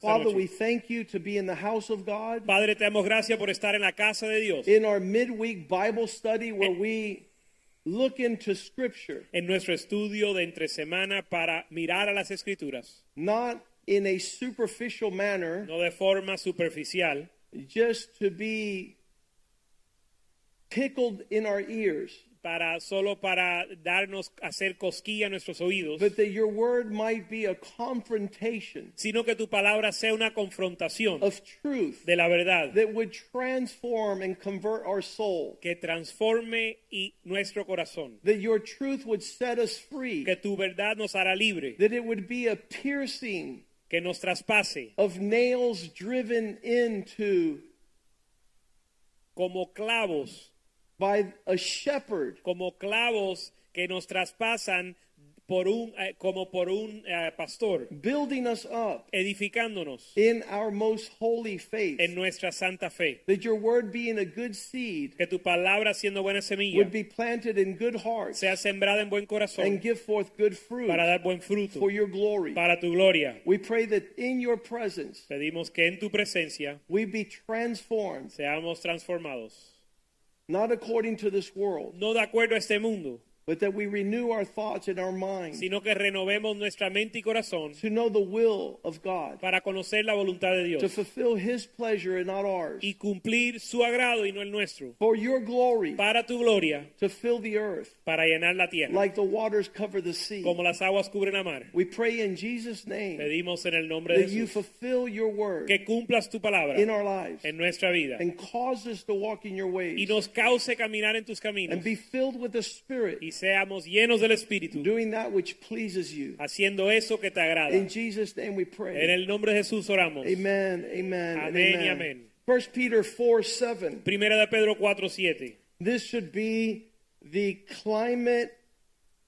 Father, we thank you to be in the house of God. Padre, te damos gracias por estar en la casa de Dios. In our midweek Bible study where we look into scripture. En nuestro estudio de entre semana para mirar a las escrituras. Not in a superficial manner. No de forma superficial. Just to be tickled in our ears. Para solo para darnos hacer cosquilla a nuestros oídos. But that your word might be a confrontation. Sino que tu palabra sea una confrontación of truth de la verdad that would transform and convert our soul. Que transforme y nuestro corazón. That your truth would set us free. Que tu verdad nos hará libre. That it would be a piercing que nos traspase of nails driven into como clavos by a shepherd. Como clavos que nos traspasan por un eh, como por un uh, pastor building us up edificándonos in our most holy faith. en nuestra santa fe. That your word being a good seed que tu palabra siendo buena semilla would be planted in good hearts sea sembrada en buen corazón and give forth good fruit para dar buen fruto for your glory. para tu gloria. We pray that in your presence pedimos que en tu presencia we be transformed seamos transformados not according to this world. No de acuerdo a este mundo. But that we renew our thoughts and our minds. Sino que renovemos nuestra mente y corazón. To know the will of God. Para conocer la voluntad de Dios. To fulfill His pleasure and not ours. Y cumplir su agrado y no el nuestro. For your glory. Para tu gloria. To fill the earth. Para llenar la tierra. Like the waters cover the sea. Como las aguas cubren la mar. We pray in Jesus' name. Pedimos en el nombre de Jesús. That you fulfill your word. Que cumplas tu palabra. In our lives. En nuestra vida. And cause us to walk in your ways. Y nos cause caminar en tus caminos. And be filled with the Spirit. Y seamos llenos del Espíritu. Doing that which pleases you. Haciendo eso que te agrada. In Jesus name we pray. En el nombre de Jesús oramos. Amen. Amen. Amén amen. y amén. 1 Peter 4 7. Primera de Pedro 4 7. This should be the climate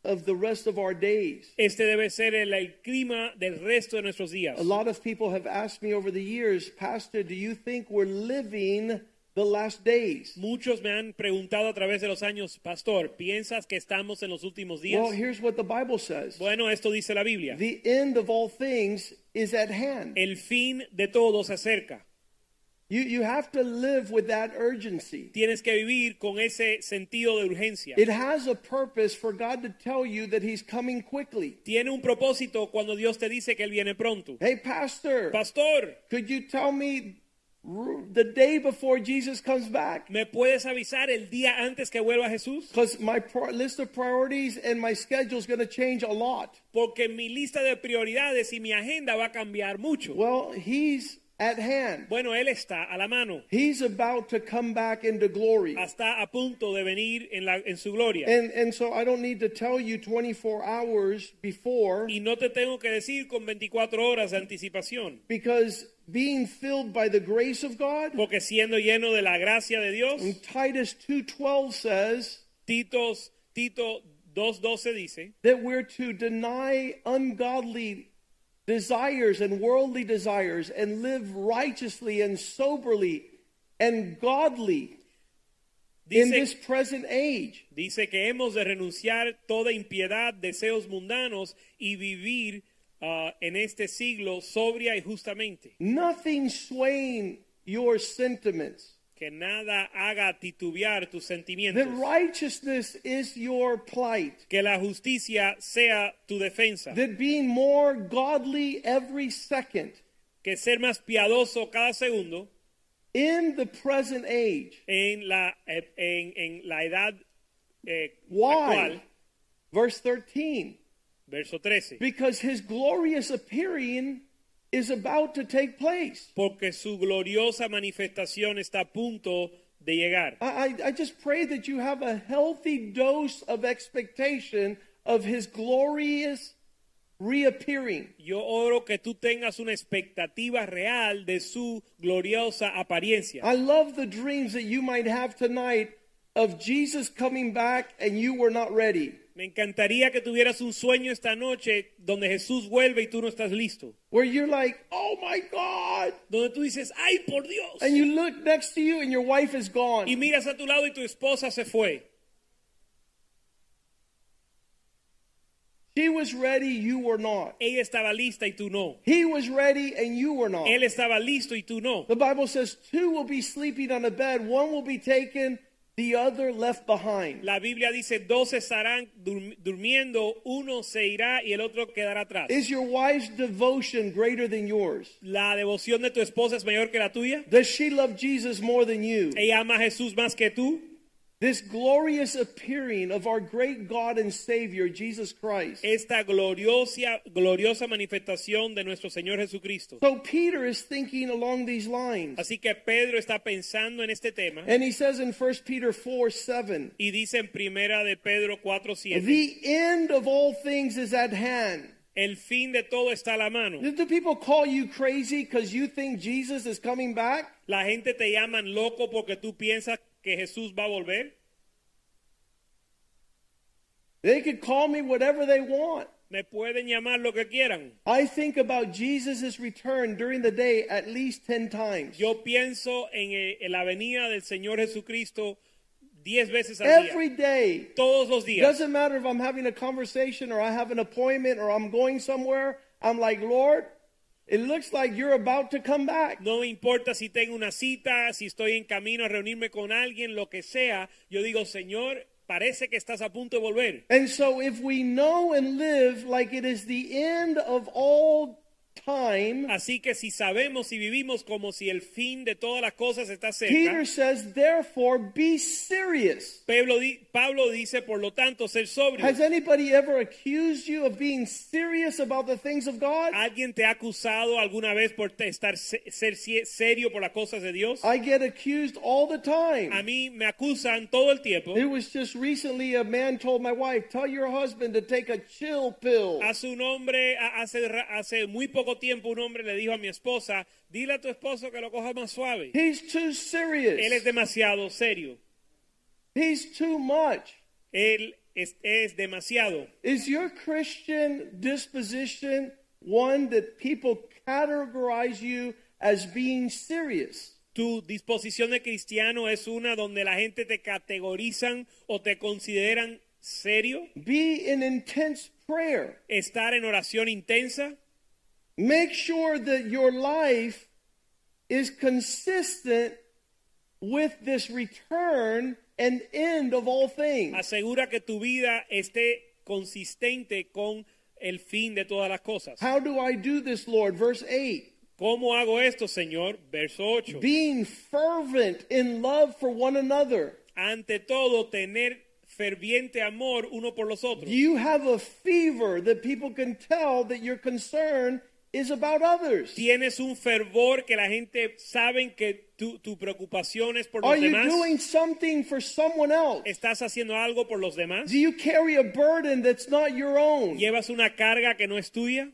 of the rest of our days. Este debe ser el clima del resto de nuestros días. A lot of people have asked me over the years, Pastor, do you think we're living the last days. Muchos me han preguntado a través de los años, pastor, ¿piensas que estamos en los últimos días? Well, here's what the Bible says. Bueno, esto dice la Biblia. The end of all things is at hand. El fin de todo se acerca. You, you have to live with that urgency. Tienes que vivir con ese sentido de urgencia. It has a purpose for God to tell you that He's coming quickly. Tiene un propósito cuando Dios te dice que él viene pronto. Hey, pastor. Pastor. Could you tell me the day before Jesus comes back. ¿Me puedes avisar el día antes que vuelva Jesús? Because my list of priorities and my schedule is going to change a lot. Porque mi lista de prioridades y mi agenda va a cambiar mucho. Well, he's at hand. Bueno, él está a la mano. He's about to come back into glory. Está a punto de venir en, la, en su gloria. And, and so I don't need to tell you 24 hours before. Y no te tengo que decir con 24 horas de anticipación. Because being filled by the grace of God. Porque siendo lleno de la gracia de Dios. And Titus 2:12 says. Titos, Tito 2:12 dice. That we're to deny ungodly desires and worldly desires and live righteously and soberly and godly dice, in this present age. Dice que hemos de renunciar toda impiedad, deseos mundanos y vivir uh, en este siglo sobria y justamente. Nothing swaying your sentiments. Que nada haga titubear tus sentimientos. That righteousness is your plight. Que la justicia sea tu defensa. That being more godly every second. Que ser más piadoso cada segundo. In the present age. En la, en, en la edad eh, Why? actual. Verse 13. Verso 13. Because his glorious appearing is about to take place. Porque su gloriosa manifestación está a punto de llegar. I, I just pray that you have a healthy dose of expectation of his glorious reappearing. Yo oro que tú tengas una expectativa real de su gloriosa apariencia. I love the dreams that you might have tonight of Jesus coming back and you were not ready. Me encantaría que tuvieras un sueño esta noche donde Jesús vuelve y tú no estás listo. Where you're like, oh my God. Donde tú dices, ay por Dios. And you look next to you and your wife is gone. Y miras a tu lado y tu esposa se fue. She was ready, you were not. Ella estaba lista y tú no. He was ready and you were not. Él estaba listo y tú no. The Bible says two will be sleeping on a bed, one will be taken, the other left behind. La Biblia dice, dos estarán dur- durmiendo, uno se irá y el otro quedará atrás. Is your wife's devotion greater than yours? La devoción de tu esposa es mayor que la tuya. Does she love Jesus more than you? Ella ama a Jesús más que tú. This glorious appearing of our great God and Savior, Jesus Christ. Esta gloriosa, gloriosa manifestación de nuestro Señor Jesucristo. So Peter is thinking along these lines. Así que Pedro está pensando en este tema And he says in 1 Peter 4 7, y dice en primera de Pedro 4:7, the end of all things is at hand. el fin de todo está a la mano. Do people call you crazy because you think Jesus is coming back? La gente te llaman loco porque tú piensas que Jesús va a volver. They could call me whatever they want. Me pueden llamar lo que quieran. I think about Jesus' return during the day at least 10 times. Yo pienso en, en la venida del Señor Jesucristo veces al Every día. day. Todos los días. Doesn't matter if I'm having a conversation or I have an appointment or I'm going somewhere. I'm like, Lord, it looks like you're about to come back. No importa si tengo una cita, si estoy en camino a reunirme con alguien, lo que sea. Yo digo, Señor, parece que estás a punto de volver. And so if we know and live like it is the end of all time, Así que si sabemos y vivimos como si el fin de todas las cosas está cerca, Peter says, therefore be serious. Pablo, Pablo dice, por lo tanto, ser sobrio. Has anybody ever accused you of being serious about the things of God? ¿Alguien te ha acusado alguna vez por estar se- ser serio por las cosas de Dios? I get accused all the A time. mí me acusan todo el tiempo. It was just recently a man told my wife, tell your husband to take a chill pill. Hace un hombre, a- hace, hace muy poco tiempo, un hombre le dijo a mi esposa, dile a tu esposo que lo coja más suave. He's too Él es serious. demasiado serio. He's too much. Él es, es demasiado. Is your Christian disposition one that people categorize you as being serious? Tu disposición de cristiano es una donde la gente te categorizan o te consideran serio. Be in intense prayer. Estar en oración intensa. Make sure that your life is consistent with this return and end of all things. Asegura que tu vida esté consistente con el fin de todas las cosas. How do I do this, Lord? Verse 8. ¿Cómo hago esto, Señor? Verso 8. Being fervent in love for one another. Ante todo, tener ferviente amor uno por los otros. Do you have a fever that people can tell that you're concern is about others? Tienes un fervor que la gente sabe que tu, tu preocupación es por Are los you demás. doing something for someone else? ¿Estás haciendo algo por los demás? Do you carry a burden that's not your own? ¿Llevas una carga que no es tuya?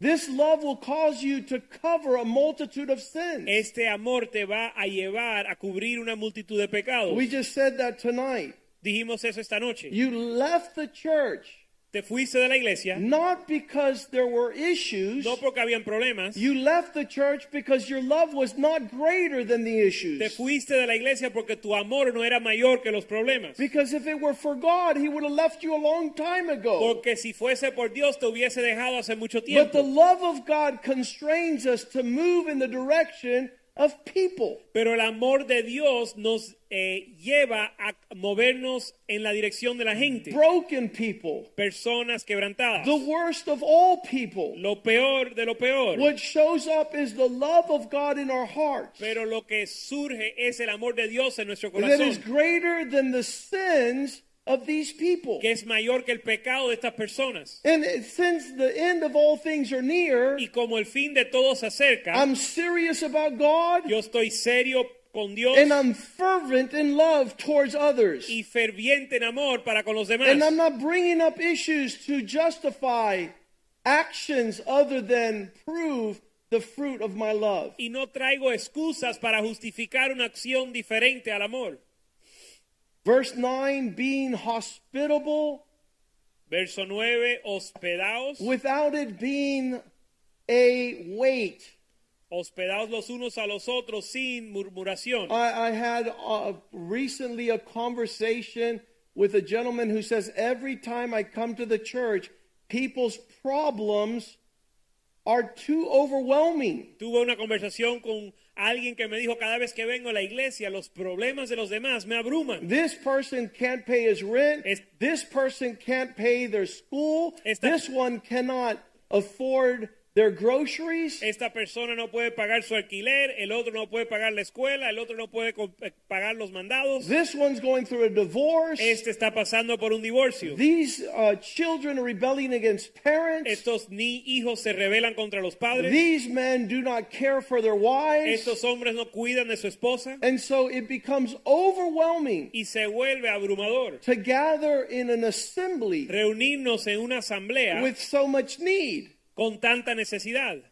This love will cause you to cover a multitude of sins. Este amor te va a llevar a cubrir una multitud de pecados. We just said that tonight. Dijimos eso esta noche. You left the church Te fuiste de la iglesia not because there were issues. no porque habían problemas. You left the church because your love was not greater than the issues. Te fuiste de la iglesia porque tu amor no era mayor que los problemas. Because if it were for God, He would have left you a long time ago. Porque si fuese por Dios te hubiese dejado hace mucho tiempo. But the love of God constrains us to move in the direction of people. Pero el amor de Dios nos eh, lleva a movernos en la dirección de la gente. Broken people. Personas quebrantadas. The worst of all people. Lo peor de lo peor. What shows up is the love of God in our hearts. Pero lo que surge es el amor de Dios en nuestro That is corazón. greater than the sins of these people. Que es mayor que el pecado de estas personas. And since the end of all things are near, Y como el fin de todo se acerca, I'm serious about God yo estoy serio con Dios and I'm fervent in love towards others. y ferviente en amor para con los demás. And I'm not bringing up issues to justify actions other than prove the fruit of my love. Y no traigo excusas para justificar una acción diferente al amor. Verse 9 being hospitable Verso 9, hospedaos, without it being a weight. hospedaos los unos a los otros sin murmuración. I, I had uh, recently a conversation with a gentleman who says every time I come to the church, people's problems are too overwhelming. Tuve una conversación con alguien que me dijo cada vez que vengo a la iglesia, los problemas de los demás me abruman. This person can't pay his rent. Es- this person can't pay their school. Esta- this one cannot afford their groceries. Esta persona no puede pagar su alquiler, el otro no puede pagar la escuela, el otro no puede eh, pagar los mandados. This one's going through a divorce. Este está pasando por un divorcio. These uh, children are rebelling against parents. Estos ni hijos se rebelan contra los padres. These men do not care for their wives. Estos hombres no cuidan de su esposa. And so it becomes overwhelming Y se vuelve abrumador. to gather in an assembly Reunirnos en una asamblea with so much need. Con tanta necesidad.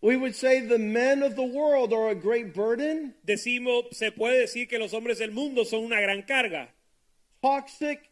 We would say the men of the world are a great burden. Decimos, se puede decir que los hombres del mundo son una gran carga. Toxic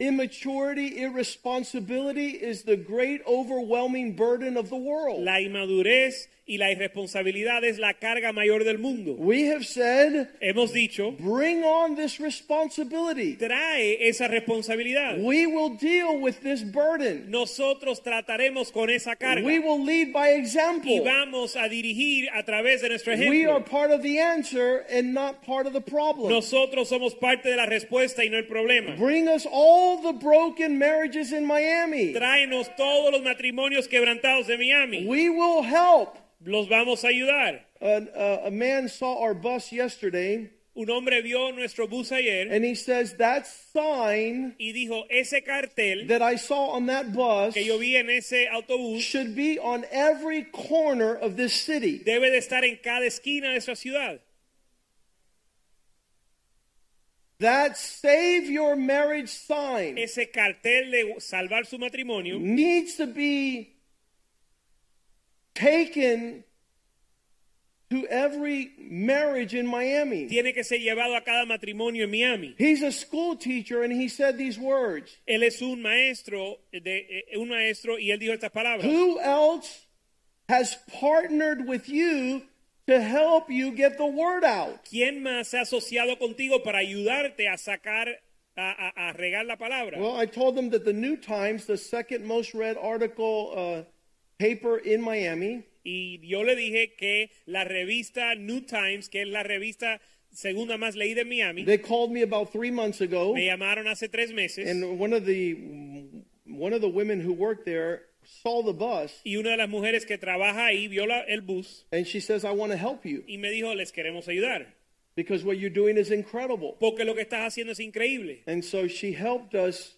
immaturity, irresponsibility is the great overwhelming burden of the world. La inmadurez y la irresponsabilidad es la carga mayor del mundo. We have said, Hemos dicho, bring on this responsibility. trae esa responsabilidad. We will deal with this burden. Nosotros trataremos con esa carga We will lead by y example. vamos a dirigir a través de nuestro We are ejemplo. part of the answer and not part of the problem. Nosotros somos parte de la respuesta y no el problema. Bring us all the broken marriages in Miami. Tráenos todos los matrimonios quebrantados de Miami. We will help. Los vamos a ayudar. An- uh, a man saw our bus yesterday Un hombre vio nuestro bus ayer and he says, That sign y dijo, ese cartel that I saw on that bus que yo vi en ese autobús should be on every corner of this city. debe de estar en cada esquina de esa ciudad. That save your marriage sign Ese cartel de salvar su matrimonio needs to be taken to every marriage in Miami. tiene que ser llevado a cada matrimonio en Miami. He's a school teacher and he said these words. Él es un maestro, de, eh, un maestro y él dijo estas palabras. Who else has partnered with you to help you get the word out? ¿Quién más se ha asociado contigo para ayudarte a sacar, a, a- a regar la palabra? Well, I told them that the New Times, the second most read article uh, paper in Miami, Y yo le dije que la revista New Times, que es la revista segunda más leída en Miami, they called me about three months ago, me llamaron hace tres meses. And one of the one of the women who worked there saw the bus, y una de las mujeres que trabaja ahí vio la- el bus and she says, "I want to help you. y me dijo, les queremos ayudar, because what you're doing is incredible." porque lo que estás haciendo es increíble. And so she helped us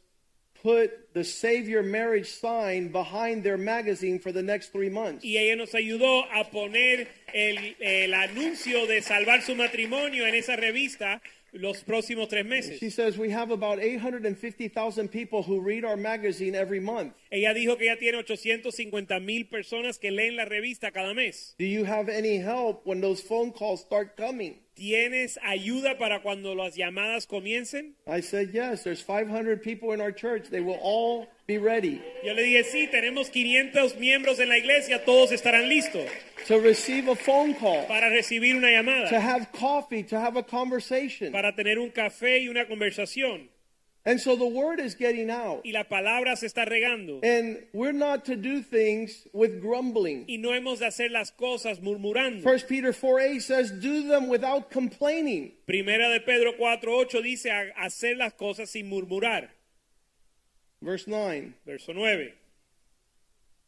put the Save Your Marriage sign behind their magazine for the next three months. Y ella nos ayudó a poner el, el anuncio de salvar su matrimonio en esa revista los próximos tres meses. She says we have about 850,000 people who read our magazine every month. Ella dijo que ella tiene 850 mil personas que leen la revista cada mes. Do you have any help when those phone calls start coming? ¿Tienes ayuda para cuando las llamadas comiencen? I said, yes, there's 500 people in our church. They will all be ready Yo le dije, sí, tenemos 500 miembros en la iglesia, todos estarán listos to receive a phone call, para recibir una to llamada, have coffee, to have a conversation. para tener un café y una conversación. And so the word is getting out. Y la palabra se está regando. And we're not to do things with grumbling. Y no hemos de hacer las cosas murmurando. First Peter 4 8 says, do them without complaining. Primera de Pedro 4.8 dice hacer las cosas sin murmurar. Verse 9. Verso 9.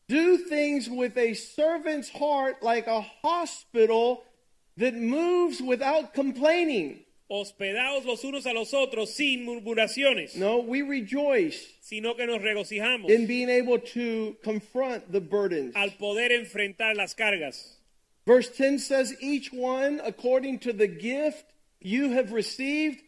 Do things with a servant's heart like a hospital that moves without complaining. Hospedaos los unos a los otros sin murmuraciones, No, we rejoice sino que nos regocijamos in being able to confront the burdens. al poder enfrentar las cargas. Verse 10 says, Each one according to the gift you have received,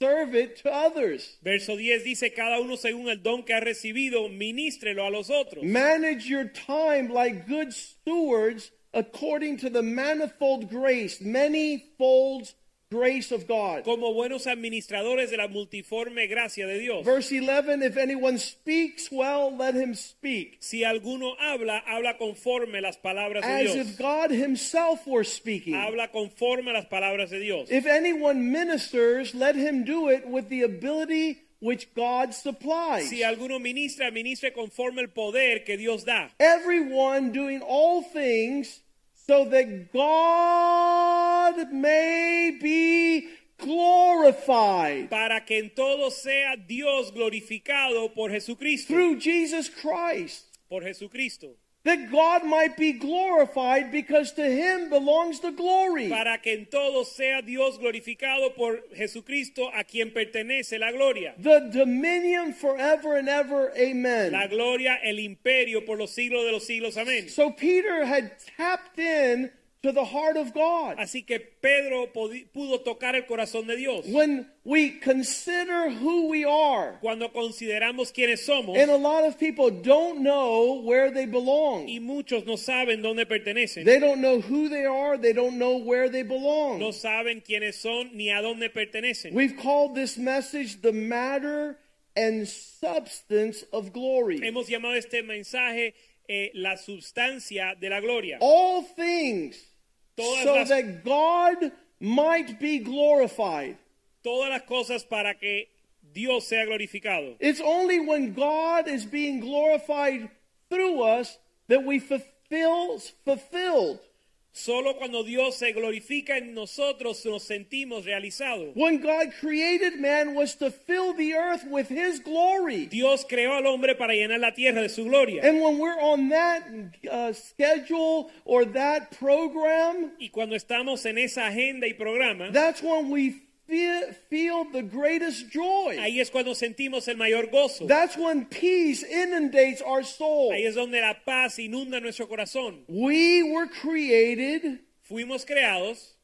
serve it to others. Verso 10 dice, cada uno según el don que ha recibido, ministrelo a los otros. Manage your time like good stewards according to the manifold grace, many folds grace of God. Como buenos administradores de la multiforme gracia de Dios. Verse 11 If anyone speaks well, let him speak. Si alguno habla, habla conforme las palabras de As Dios. if God himself were speaking. Habla conforme a las palabras de Dios. If anyone ministers, let him do it with the ability which God supplies. Si alguno ministra, ministre conforme el poder que Dios da. Everyone doing all things so that God may be glorified Para que en todo sea Dios glorificado por Jesucristo. through Jesus Christ. Por Jesucristo. That God might be glorified because to him belongs the glory. Para que en todo sea Dios glorificado por Jesucristo, a quien pertenece la gloria. The dominion forever and ever. Amen. La gloria, el imperio por los siglos de los siglos. Amén. So Peter had tapped in to the heart of God. Así que Pedro pudo tocar el corazón de Dios. When we consider who we are, Cuando consideramos quiénes somos, and a lot of people don't know where they belong. y muchos no saben dónde pertenecen, They don't know who they are, they don't know where they belong. no saben quiénes son ni a dónde pertenecen. We've called this message the matter and substance of glory. Hemos llamado este mensaje eh, la sustancia de la gloria. All things so las- that God might be glorified. Todas las cosas para que Dios sea glorificado. It's only when God is being glorified through us that we fulfill fulfilled. Solo cuando Dios se glorifica en nosotros nos sentimos realizados. When God created man was to fill the earth with his glory. Dios creó al hombre para llenar la tierra de su gloria. And when we're on that uh, schedule or that program, Y cuando estamos en esa agenda y programa, that's when we feel, feel the greatest joy. ahí es cuando sentimos el mayor gozo. That's when peace inundates our soul. Ahí es donde la paz inunda nuestro corazón. We were created Fuimos creados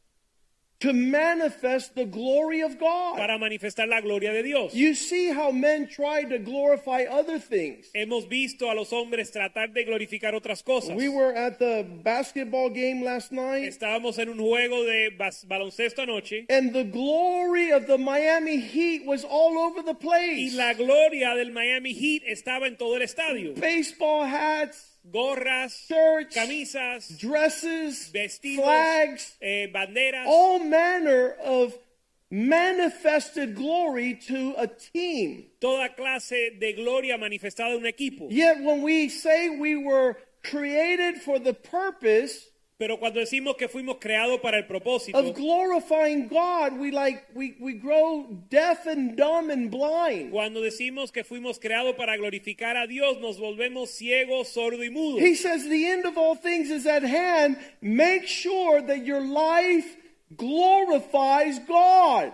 to manifest the glory of God. para manifestar la gloria de Dios. You see how men try to glorify other things. Hemos visto a los hombres tratar de glorificar otras cosas. We were at the basketball game last night, Estábamos en un juego de baloncesto anoche and the glory of the Miami Heat was all over the place. y la gloria del Miami Heat estaba en todo el estadio. Baseball hats, Gorras, shirts, camisas, dresses, vestidos, flags, eh, banderas, all manner of manifested glory to a team. toda clase de gloria manifestada en un equipo. Yet when we say we were created for the purpose Pero cuando decimos que fuimos creados para el propósito of glorifying God, we like we, we grow deaf and dumb and blind. Cuando decimos que fuimos creados para glorificar a Dios, nos volvemos ciegos, sordos y mudos. He says the end of all things is at hand. Make sure that your life glorifies God.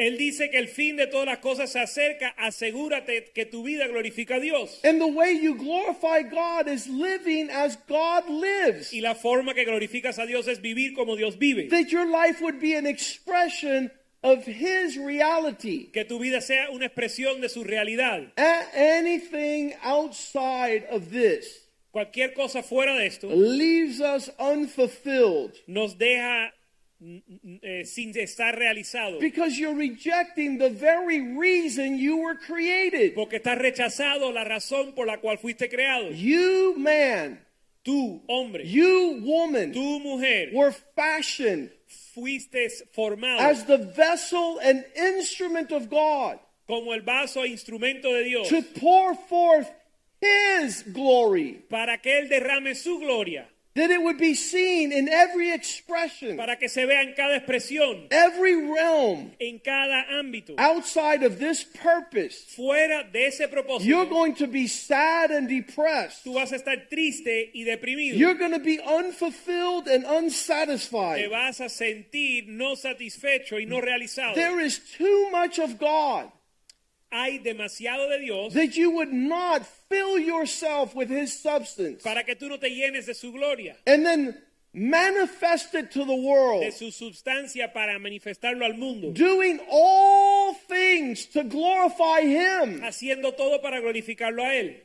Él dice que el fin de todas las cosas se acerca. Asegúrate que tu vida glorifica a Dios. And the way you glorify God is living as God lives. Y la forma que glorificas a Dios es vivir como Dios vive. That your life would be an expression of His reality. Que tu vida sea una expresión de su realidad. Anything outside of this Cualquier cosa fuera de esto leaves us unfulfilled nos deja eh, sin estar realizado. because you're rejecting the very reason you were created. Porque estás rechazado la razón por la cual fuiste creado. You, man, Tú, hombre, you, woman, tú, mujer, were fashioned fuiste formado as the vessel and instrument of God como el vaso e instrumento de Dios to pour forth His glory, para que Él derrame su gloria, that it would be seen in every expression, para que se vea en cada expresión, every realm en cada ámbito. outside of this purpose. Fuera de ese propósito. You're going to be sad and depressed. tú vas a estar triste y deprimido. You're going to be unfulfilled and unsatisfied. Te vas a sentir no satisfecho y no realizado. There is too much of God Hay demasiado de Dios that you would not fill yourself with His substance. para que tú no te llenes de su gloria. And then manifest it to the world, de su sustancia para manifestarlo al mundo, doing all things to glorify Him, haciendo todo para glorificarlo a Él,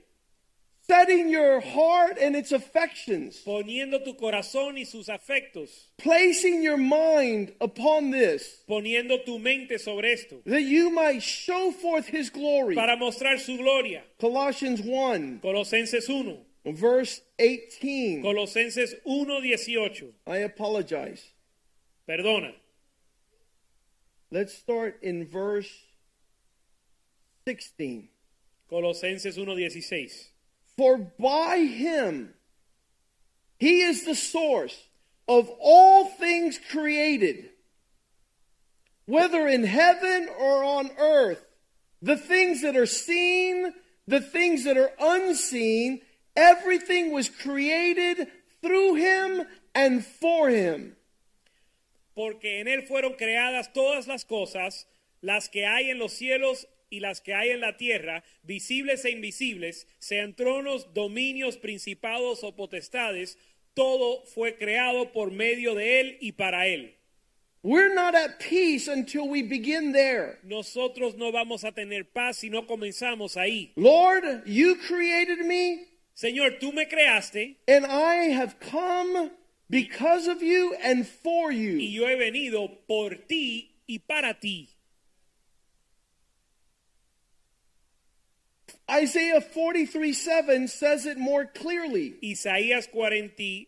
setting your heart and its affections, poniendo tu corazón y sus afectos, placing your mind upon this, poniendo tu mente sobre esto, that you might show forth His glory. para mostrar su gloria. Colossians 1, Colosenses 1, verse 18. Colosenses 1:18. I apologize. Perdona. Let's start in verse 16. Colosenses 1:16. For by him he is the source of all things created, whether in heaven or on earth, the things that are seen, the things that are unseen, everything was created through him and for him. Porque en él fueron creadas todas las cosas, las que hay en los cielos y las que hay en la tierra, visibles e invisibles, sean tronos, dominios, principados o potestades, todo fue creado por medio de él y para él. We're not at peace until we begin there. Nosotros no vamos a tener paz si no comenzamos ahí. Lord, you created me, Señor, tú me creaste and I have come because of you and for y you. yo he venido por ti y para ti. Isaiah 43 7 says it more clearly. Isaías 43,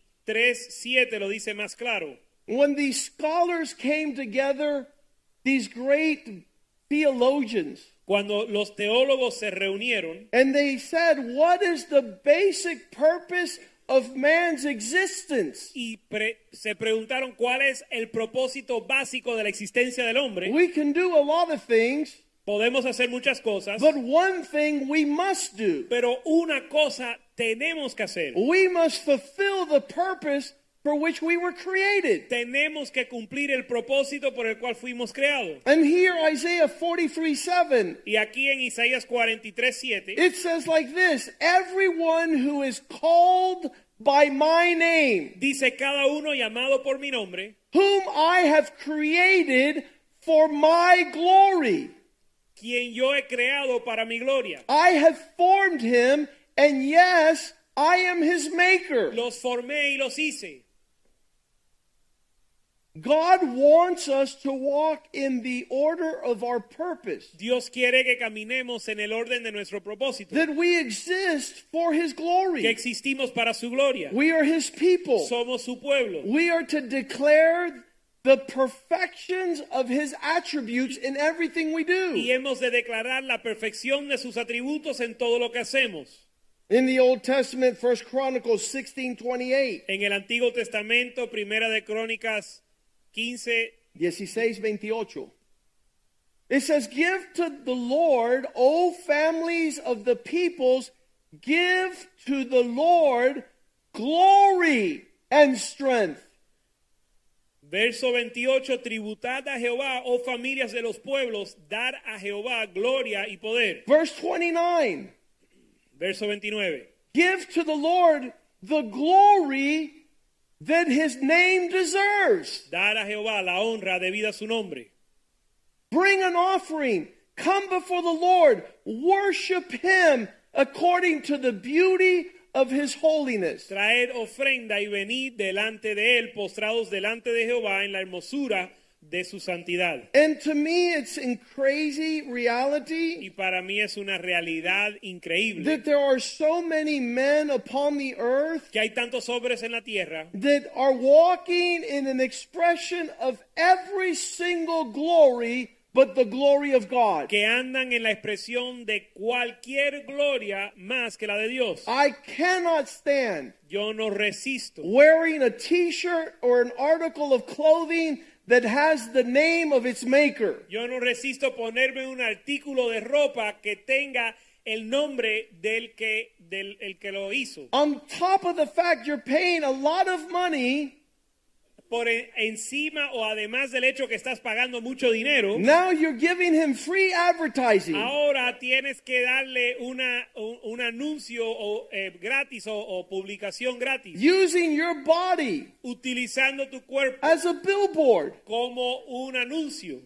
7 lo dice más claro. When these scholars came together, these great theologians, Cuando los teólogos se reunieron and they said, What is the basic purpose of man's existence? y pre- se preguntaron cuál es el propósito básico de la existencia del hombre, We can do a lot of things, podemos hacer muchas cosas, but one thing we must do. pero una cosa tenemos que hacer. We must fulfill the purpose for which we were created. Tenemos que cumplir el propósito por el cual fuimos creados. And here, Isaiah 43 7, Y aquí en Isaías 43, 7, it says like this Everyone who is called by my name, dice cada uno llamado por mi nombre, whom I have created for my glory. Quien yo he creado para mi gloria. I have formed him, and yes, I am his maker. Los formé y los hice. God wants us to walk in the order of our purpose, Dios quiere que caminemos en el orden de nuestro propósito, that we exist for his glory. que existimos para su gloria. We are his people. Somos su pueblo. We are to declare the perfections of his attributes in everything we Y do. hemos de declarar la perfección de sus atributos en todo lo que hacemos. In the Old Testament, 1 Chronicles 16:28, En el Antiguo Testamento, Primera de Crónicas 15, 16:28. It says, "Give to the Lord, O families of the peoples, give to the Lord glory and strength." Verso 28, tributad a Jehová, oh familias de los pueblos, dar a Jehová gloria y poder. Verse 29. Verso 29, Give to the Lord the glory that his name deserves. dar a Jehová la honra debida a su nombre. Bring an offering. Come before the Lord. Worship him according to the beauty of his holiness. Traed ofrenda y venid delante de él, postrados delante de Jehová en la hermosura de su santidad. And to me, it's in crazy Y reality para mí es una realidad increíble that there are so many men upon the earth que hay tantos hombres en la tierra that are walking in an expression of every single glory but the glory of God. que andan en la expresión de cualquier gloria más que la de Dios. I cannot stand Yo no resisto wearing a t shirt or an article of clothing that has the name of its maker. Yo no resisto ponerme un artículo de ropa que tenga el nombre del que, del el que lo hizo. On top of the fact you're paying a lot of money por en- encima o además del hecho que estás pagando mucho dinero, now you're giving him free advertising. ahora tienes que darle una, un, un anuncio o, eh, gratis o, o publicación gratis, Using your body utilizando tu cuerpo as a billboard. como un anuncio.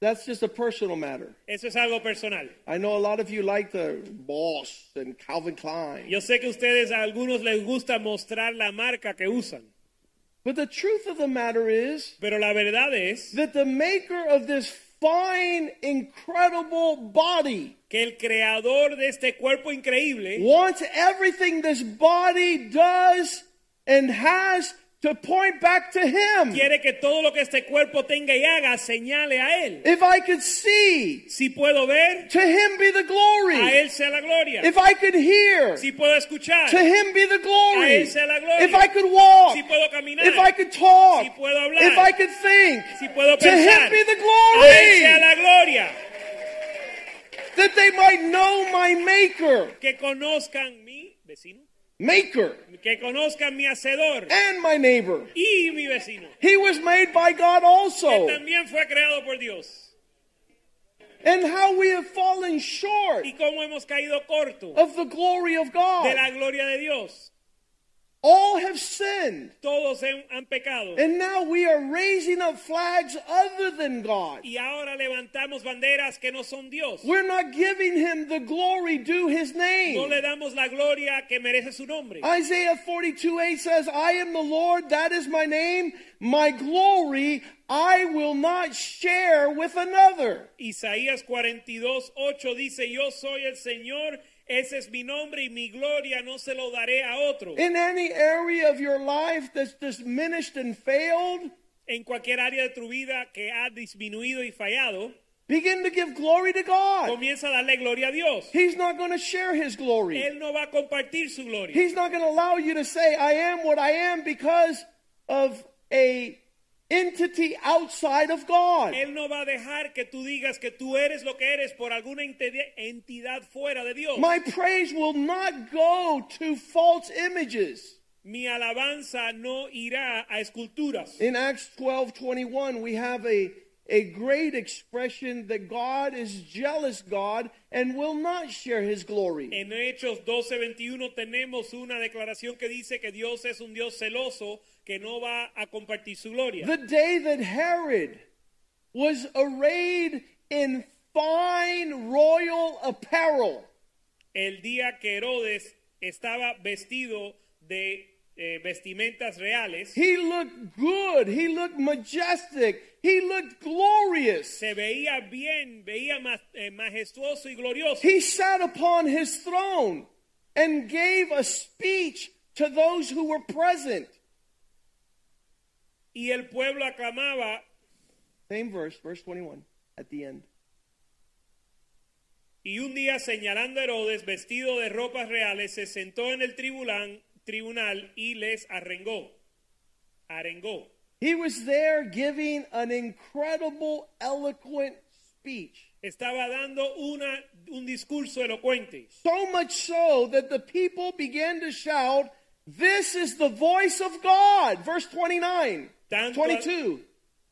That's just a personal matter. Eso es algo personal. I know a lot of you like the Boss and Calvin Klein. Yo sé que ustedes a algunos les gusta mostrar la marca que usan, But the truth of the matter is pero la verdad es that the maker of this fine, incredible body que el creador de este cuerpo increíble wants everything this body does and has to point back to him. quiere que todo lo que este cuerpo tenga y haga señale a él. If I could see, Si puedo ver, to him be the a glory. él sea la gloria. If I could hear, Si puedo escuchar, to him be the A glory. él sea la gloria. If I could walk, si puedo caminar, if I could talk, Si puedo hablar. if I could think, si puedo to him pensar, be the a él sea glory. la gloria. That they might know my maker, Que conozcan mi vecino, maker, que conozcan mi hacedor and my neighbor. y mi vecino, He was made by God also. también fue creado por Dios. And how we have fallen short Y cómo hemos caído corto of the glory of de God. la gloria de Dios. All have sinned. Todos han, pecado. And now we are raising up flags other than God. Y ahora levantamos banderas que no son Dios. We're not giving him the glory due his name. No le damos la gloria que merece su nombre. Isaiah 42 8 says, I am the Lord, that is my name. My glory I will not share with another. Isaías 42, 8 dice, yo soy el Señor, ese es mi nombre y mi gloria no se lo daré a otro. In any area of your life that's diminished and failed, En cualquier área de tu vida que ha disminuido y fallado, begin to give glory to God. comienza a darle gloria a Dios. He's not going to share his glory. Él no va a compartir su gloria. He's not going to allow you to say, I am what I am because of a entity outside of God. Él no va a dejar que tú digas que tú eres lo que eres por alguna entidad- fuera de Dios. My praise will not go to false images. Mi alabanza no irá a esculturas. In Acts 12:21 we have a, a great expression that God is jealous God and will not share his glory. En Hechos 12:21 tenemos una declaración que dice que Dios es un Dios celoso que no va a compartir su gloria. The day that Herod was arrayed in fine royal apparel, El día que Herodes estaba vestido de eh, vestimentas reales, he looked good, he looked majestic, he looked glorious. se veía bien, veía eh, majestuoso y glorioso. He sat upon his throne and gave a speech to those who were present. Y el pueblo aclamaba Same verse, verse 21 at the end. Y un día señalando a Herodes vestido de ropas reales, se sentó en el tribunal, tribunal y les arrengó. Arengó. He was there giving an incredible, eloquent speech. Estaba dando una, un discurso elocuente. So much so that the people began to shout, This is the voice of God. Verse 29, Tanto, 22.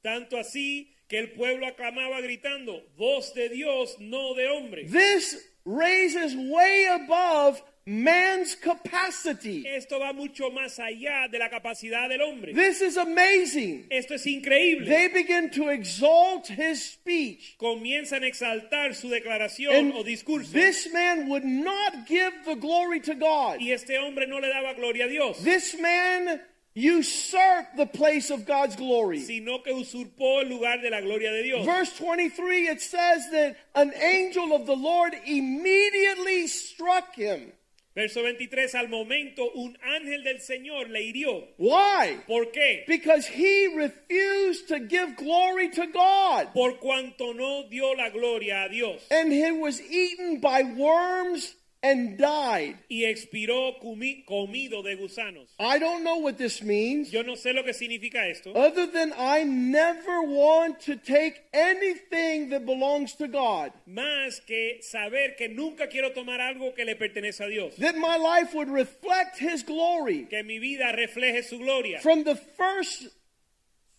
tanto así que el pueblo aclamaba gritando, voz de Dios, no de hombre. This raises way above man's capacity. Esto va mucho más allá de la capacidad del hombre. This is amazing. Esto es increíble. They begin to exalt his speech. Comienzan a exaltar su declaración And o discurso. this man would not give the glory to God. y este hombre no le daba gloria a Dios. This man usurped the place of God's glory. sino que usurpó el lugar de la gloria de Dios. Verse 23, it says that an angel of the Lord immediately struck him. Verso 23, al momento un ángel del Señor le hirió. Why? ¿Por qué? Because he refused to give glory to God. Por cuanto no dio la gloria a Dios. And he was eaten by worms and died. y expiró comi- comido de gusanos. I don't know what this means. Yo no sé lo que significa esto, Other than I never want to take anything that belongs to God. más que saber que nunca quiero tomar algo que le pertenece a Dios. That my life would reflect His glory. Que mi vida refleje su gloria. From the first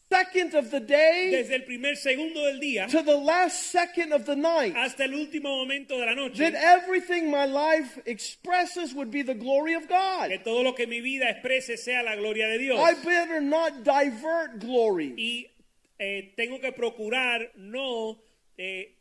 second of the day Desde el primer segundo del día to the last second of the night. hasta el último momento de la noche. That everything my life expresses would be the glory of God. Que todo lo que mi vida exprese sea la gloria de Dios. I better not divert glory. Y eh, tengo que procurar no eh,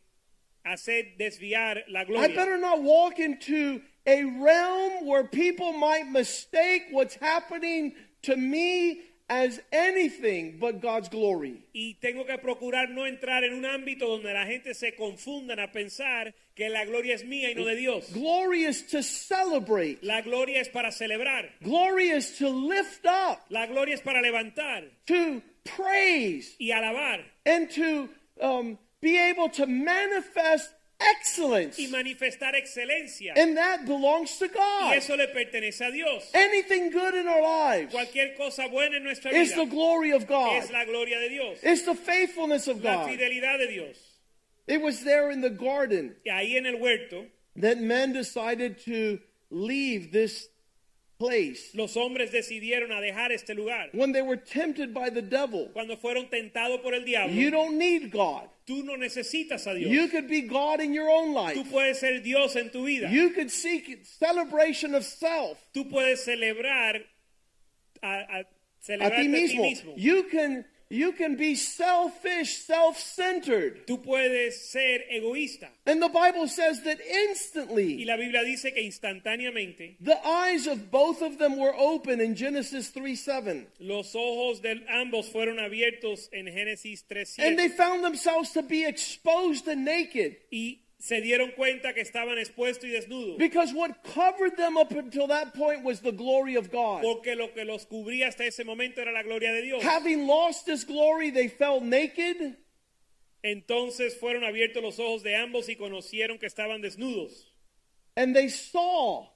hacer desviar la I better not walk into a realm where people might mistake what's happening to me as anything but God's glory. Y tengo que procurar no entrar en un ámbito donde la gente se confundan a pensar que la gloria es mía y no de Dios. Glory is to celebrate. La gloria es para celebrar. Glory is to lift up, La gloria es para levantar to praise, y alabar and to um, be able to manifest excellence. y manifestar excelencia. And that belongs to Y God. eso le pertenece a Dios. Anything good in our lives Cualquier cosa buena en nuestra is the glory of God. es la gloria de Dios. It's the faithfulness of La God. fidelidad de Dios. It was there in the garden Y ahí en el huerto, that men decided to leave this place los hombres decidieron a dejar este lugar. when they were tempted by the devil. Cuando fueron tentados por el diablo, You don't need God. tú no necesitas a Dios. You could be God in your own life. Tú puedes ser Dios en tu vida. You could seek celebration of self Tú puedes celebrar a, ti mismo. mismo. You can you can be selfish, self-centered. Tú puedes ser egoísta. And the Bible says that instantly. Y la Biblia dice que instantáneamente the eyes of both of them were open in Genesis 3 7. los ojos de ambos fueron abiertos en Génesis And they found themselves to be exposed and naked. y se dieron cuenta que estaban expuestos y desnudos. Because what covered them up until that point was the glory of God. Porque lo que los cubría hasta ese momento era la gloria de Dios. Having lost this glory, they fell naked Entonces fueron abiertos los ojos de ambos y conocieron que estaban desnudos. and they saw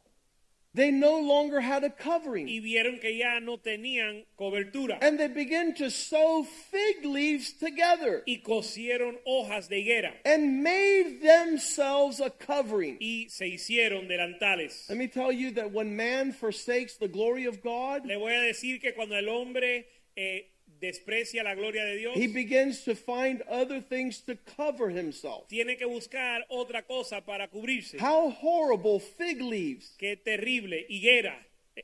they no longer had a covering. Y vieron que ya no tenían cobertura. And they began to sew fig leaves together Y cosieron hojas de higuera. and made themselves a covering. Y se hicieron delantales. Let me tell you that when man forsakes the glory of God, Le voy a decir que cuando el hombre eh, desprecia la gloria de Dios, he begins to find other things to cover himself. tiene que buscar otra cosa para cubrirse. How horrible fig leaves Qué terrible. Higuera,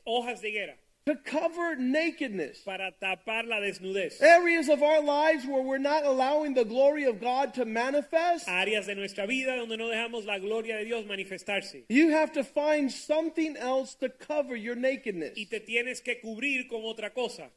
hojas de higuera, to cover nakedness. para tapar la desnudez. Areas of our lives where we're not allowing the glory of God to manifest. Áreas de nuestra vida donde no dejamos la gloria de Dios manifestarse. You have to find something else to cover your nakedness. Y te tienes que cubrir con otra cosa.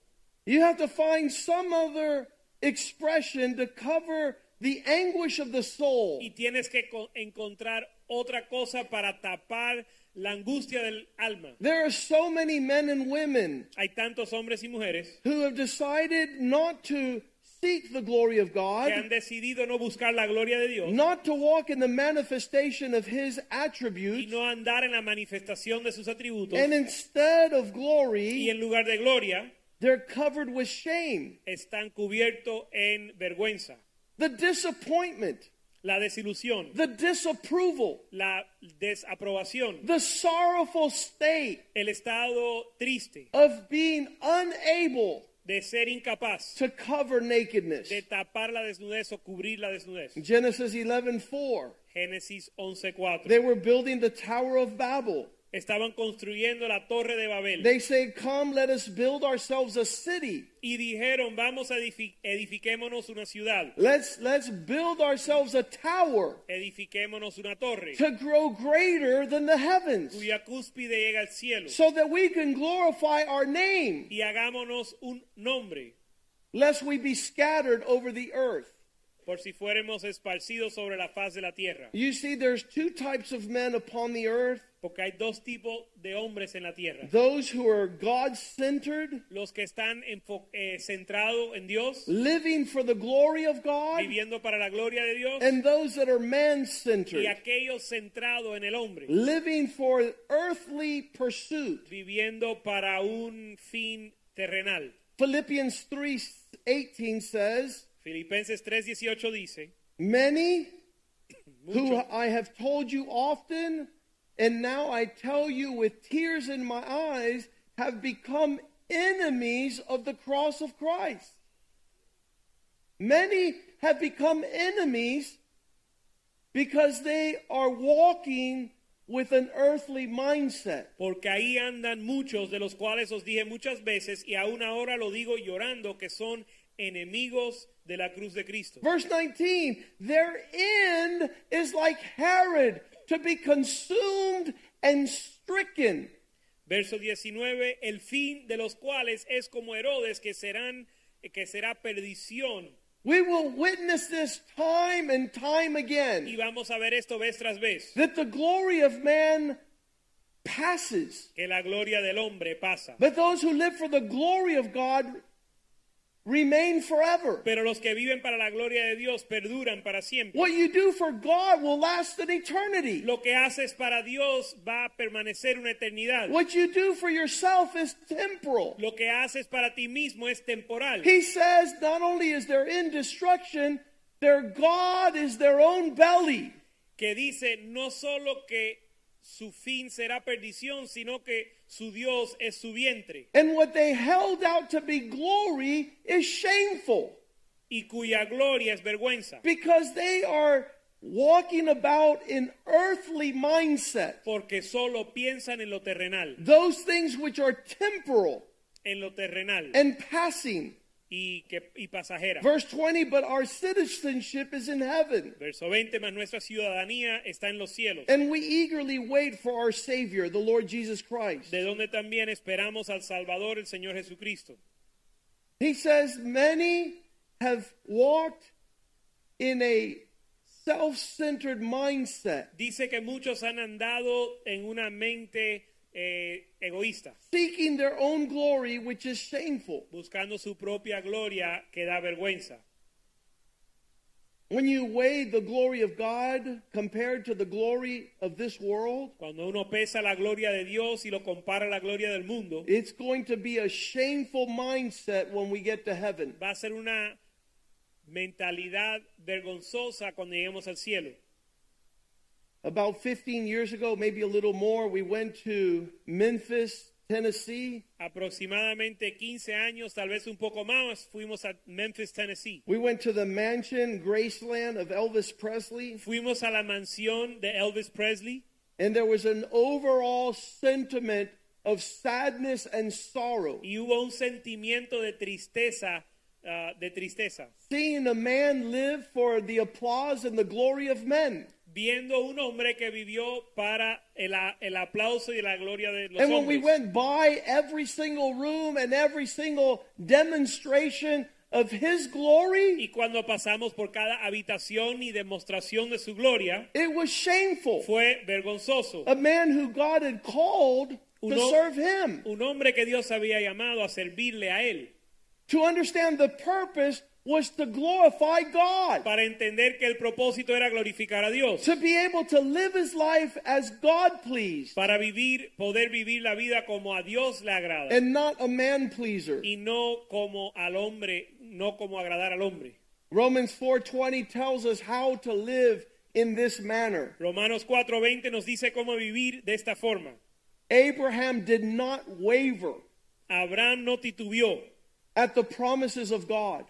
You have to find some other expression to cover the anguish of the soul. Y tienes que co- encontrar otra cosa para tapar la angustia del alma. There are so many men and women Hay tantos hombres y mujeres who have decided not to seek the glory of que han God, decidido no buscar la gloria de Dios not to walk in the manifestation of His y attributes, no andar en la manifestación de sus atributos. and instead of Y glory, en lugar de gloria, they're covered with shame, están cubiertos en vergüenza. the disappointment, La desilusión, the disapproval, la desaprobación, the sorrowful state el estado triste of being unable de ser incapaz to cover nakedness. de tapar la desnudez o cubrir la desnudez. Genesis 11:4. Génesis 11:4. They were building the Tower of Babel. Estaban construyendo la torre de Babel. They say, "Come, let us build ourselves a city. y dijeron, vamos a edifi- edifiquémonos una ciudad, Let's let's build ourselves a tower edifiquémonos una torre to grow greater than the heavens, cuya cúspide llega al cielo. so that we can glorify our name, y hagámonos un nombre. Lest we be scattered over the earth." Por si fuéramos esparcidos sobre la faz de la tierra. You see, there's two types of men upon the earth Porque hay dos tipos de hombres en la tierra. those who are God centered, Los que están eh, centrados en Dios, living for the glory of God, viviendo para la gloria de Dios, and those that are man-centered, y aquellos centrados en el hombre, living for earthly pursuit. viviendo para un fin terrenal. Philippians 3:18 says, Filipenses 3:18 dice, Many who I have told you often, and now I tell you with tears in my eyes, have become enemies of the cross of Christ. Many have become enemies because they are walking with an earthly mindset. porque ahí andan muchos de los cuales os dije muchas veces y aún ahora lo digo llorando que son enemigos de la cruz de Cristo. Verse 19, their end is like Herod to be consumed and stricken. Verso 19, el fin de los cuales es como Herodes que serán que será perdición We will witness this time and time again. y vamos a ver esto vez tras vez that the glory of man passes, que la gloria del hombre pasa. but those who live for the glory of God remain forever. Pero los que viven para la gloria de Dios perduran para siempre. What you do for God will last an eternity. Lo que haces para Dios va a permanecer una eternidad. What you do for yourself is temporal. Lo que haces para ti mismo es temporal. He says not only is their end destruction, their God is their own belly. Que dice no solo que su fin será perdición, sino que su Dios es su vientre And what they held out to be glory is shameful y cuya gloria es vergüenza. because they are walking about in earthly mindset. Porque solo piensan en lo terrenal, Those things which are temporal en lo terrenal and passing. Y, que, y pasajera. Verse 20, but our citizenship is in heaven. Verso 20, más nuestra ciudadanía está en los cielos, And we eagerly wait for our Savior, the Lord Jesus Christ. de donde también esperamos al Salvador, el Señor Jesucristo. He says, Many have walked in a self centered mindset, Dice que muchos han andado en una mente eh, egoísta, seeking their own glory, which is shameful. buscando su propia gloria que da vergüenza. When you weigh the glory of God compared to the glory of this world, Cuando uno pesa la gloria de Dios y lo compara a la gloria del mundo, it's going to be a shameful mindset when we get to heaven. va a ser una mentalidad vergonzosa cuando lleguemos al cielo. About 15 years ago, maybe a little more, we went to Memphis, Tennessee. Aproximadamente 15 años, tal vez un poco más, fuimos a Memphis, Tennessee. We went to the mansion, Graceland of Elvis Presley, Fuimos a la mansión de Elvis Presley and there was an overall sentiment of sadness and sorrow. y hubo un sentimiento de tristeza, ah, de tristeza, Seeing a man live for the applause and the glory of men. Viendo un hombre que vivió para el, el aplauso y la gloria de los And when we went by every single room and every single demonstration of his glory, Y cuando pasamos por cada habitación y demostración de su gloria, it was shameful. fue vergonzoso. A man who God had called to serve him, Un hombre que Dios había llamado a servirle a él, to understand the purpose was to glorify God, para entender que el propósito era glorificar a Dios, to be able to live his life as God pleased para vivir, poder vivir la vida como a Dios le agrada and not a man pleaser. y no como al hombre, no como agradar al hombre. Romans 4:20 tells us how to live in this manner. Romanos 4:20 nos dice cómo vivir de esta forma. Abraham did not waver Abraham no titubeó at the promises of God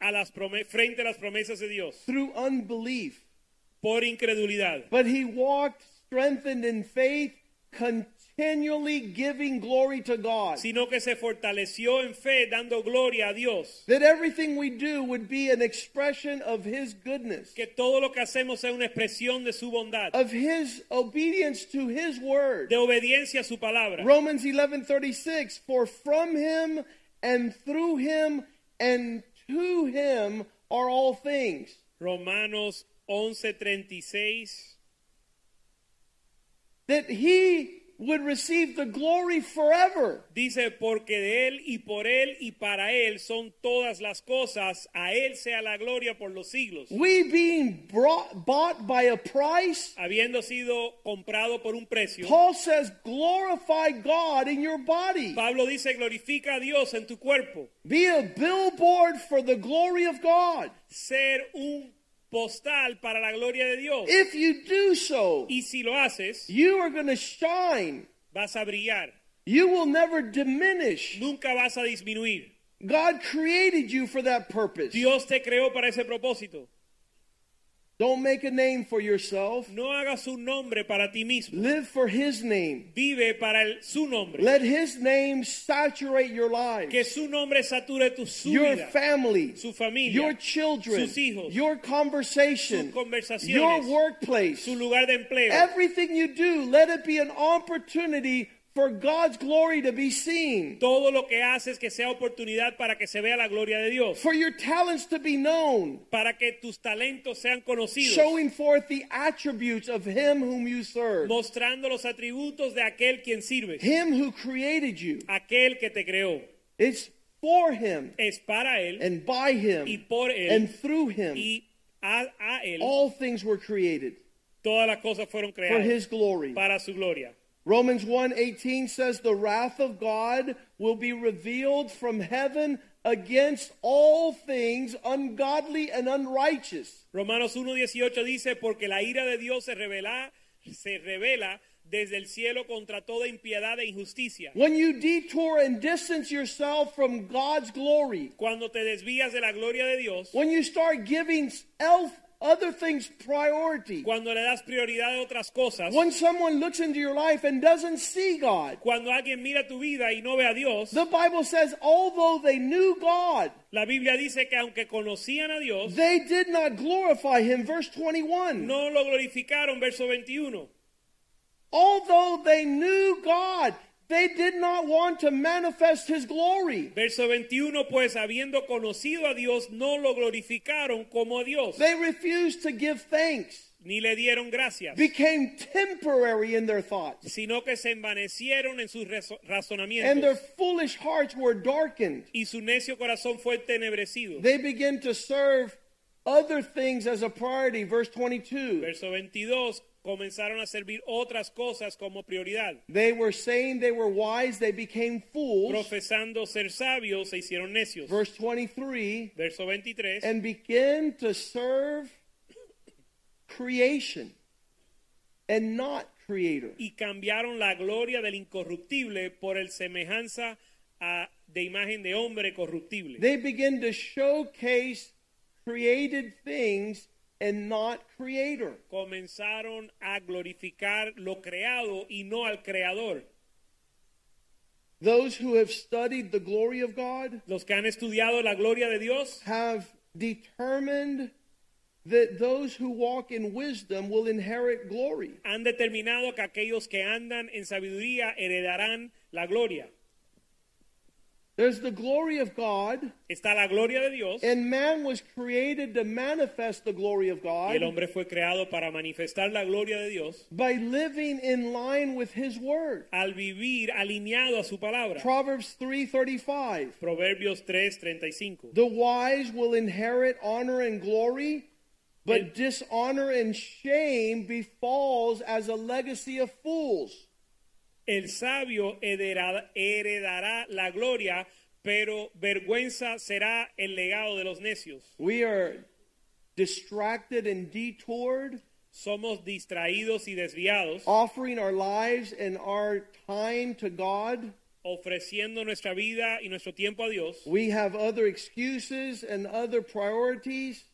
a las frente a las promesas de Dios through unbelief, por incredulidad, but he walked strengthened in faith, continually giving glory to God. sino que se fortaleció en fe dando gloria a Dios. That everything we do would be an expression of his goodness, Que todo lo que hacemos sea una expresión de su bondad, of his obedience to his word. de obediencia a su palabra. Romans 11:36 For from him and through him and to him are all things. Romanos 11:36 that he would receive the glory forever. dice, porque de Él y por Él y para Él son todas las cosas, a Él sea la gloria por los siglos. We being brought, bought by a price, Habiendo sido comprado por un precio, Paul says, glorify God in your body. Pablo dice, glorifica a Dios en tu cuerpo. Be a billboard for the glory of God. Ser un postal para la gloria de Dios. If you do so, Y si lo haces, you are going to shine. vas a brillar. You will never diminish. Nunca vas a disminuir. God created you for that purpose. Dios te creó para ese propósito. Don't make a name for yourself. No hagas un nombre para ti mismo. Live for His name. Vive para el- su nombre. Let His name saturate your life, Que su nombre sature tu su your vida, family, su familia, your children, sus hijos, your conversation, sus conversaciones, your workplace. su lugar de empleo. Everything you do, let it be an opportunity for God's glory to be seen, Todo lo que haces que sea oportunidad para que se vea la gloria de Dios, for your talents to be known, para que tus talentos sean conocidos, showing forth the attributes of Him whom you serve, mostrando los atributos de aquel quien sirves, Him who created you. aquel que te creó. It's for Him Es para él and by Him y por él and through Him. y a, a él. All things were created Todas las cosas fueron creadas. for His glory. para su gloria. Romans 1:18 says the wrath of God will be revealed from heaven against all things ungodly and unrighteous. Romanos 1.18 dice, porque la ira de Dios se revela, se revela desde el cielo contra toda impiedad e injusticia. When you detour and distance yourself from God's glory, Cuando te desvías de la gloria de Dios, when you start giving elf other things priority, cuando le das prioridad a otras cosas, when someone looks into your life and doesn't see God, cuando alguien mira tu vida y no ve a Dios, the Bible says although they knew God, la Biblia dice que aunque conocían a Dios, they did not glorify him. Verse 21. no lo glorificaron, verso 21. Although they knew God, they did not want to manifest his glory. Verso 21, pues habiendo conocido a Dios, no lo glorificaron como a Dios, They refused to give thanks, ni le dieron gracias, became temporary in their thoughts, sino que se envanecieron en sus rezo- and their foolish hearts were darkened. y su necio corazón fue tenebrecido. They began to serve other things as a priority. Verse 22. Verso 22, comenzaron a servir otras cosas como prioridad. They were saying they were wise, they became fools. Profesando ser sabios, se hicieron necios. Verse 23. Verso 23, And began to serve creation and not creator. y cambiaron la gloria del incorruptible por el semejanza a- de imagen de hombre corruptible. They begin to showcase created things and not creator. Comenzaron a glorificar lo creado y no al creador. Those who have studied the glory of God Los que han estudiado la gloria de Dios have determined that those who walk in wisdom will inherit glory. han determinado que aquellos que andan en sabiduría heredarán la gloria. There's the glory of God, Está la gloria de Dios. and man was created to manifest the glory of y El God hombre fue creado para manifestar la gloria de Dios by living in line with his word. al vivir alineado a su palabra. Proverbs 3:35. Proverbios 3:35. The wise will inherit honor and glory, but El- dishonor and shame befalls as a legacy of fools. El sabio heredará, la gloria, pero vergüenza será el legado de los necios. We are distracted and detoured, Somos distraídos y desviados, offering our lives and our time to God. ofreciendo nuestra vida y nuestro tiempo a Dios, We have other excuses and other priorities,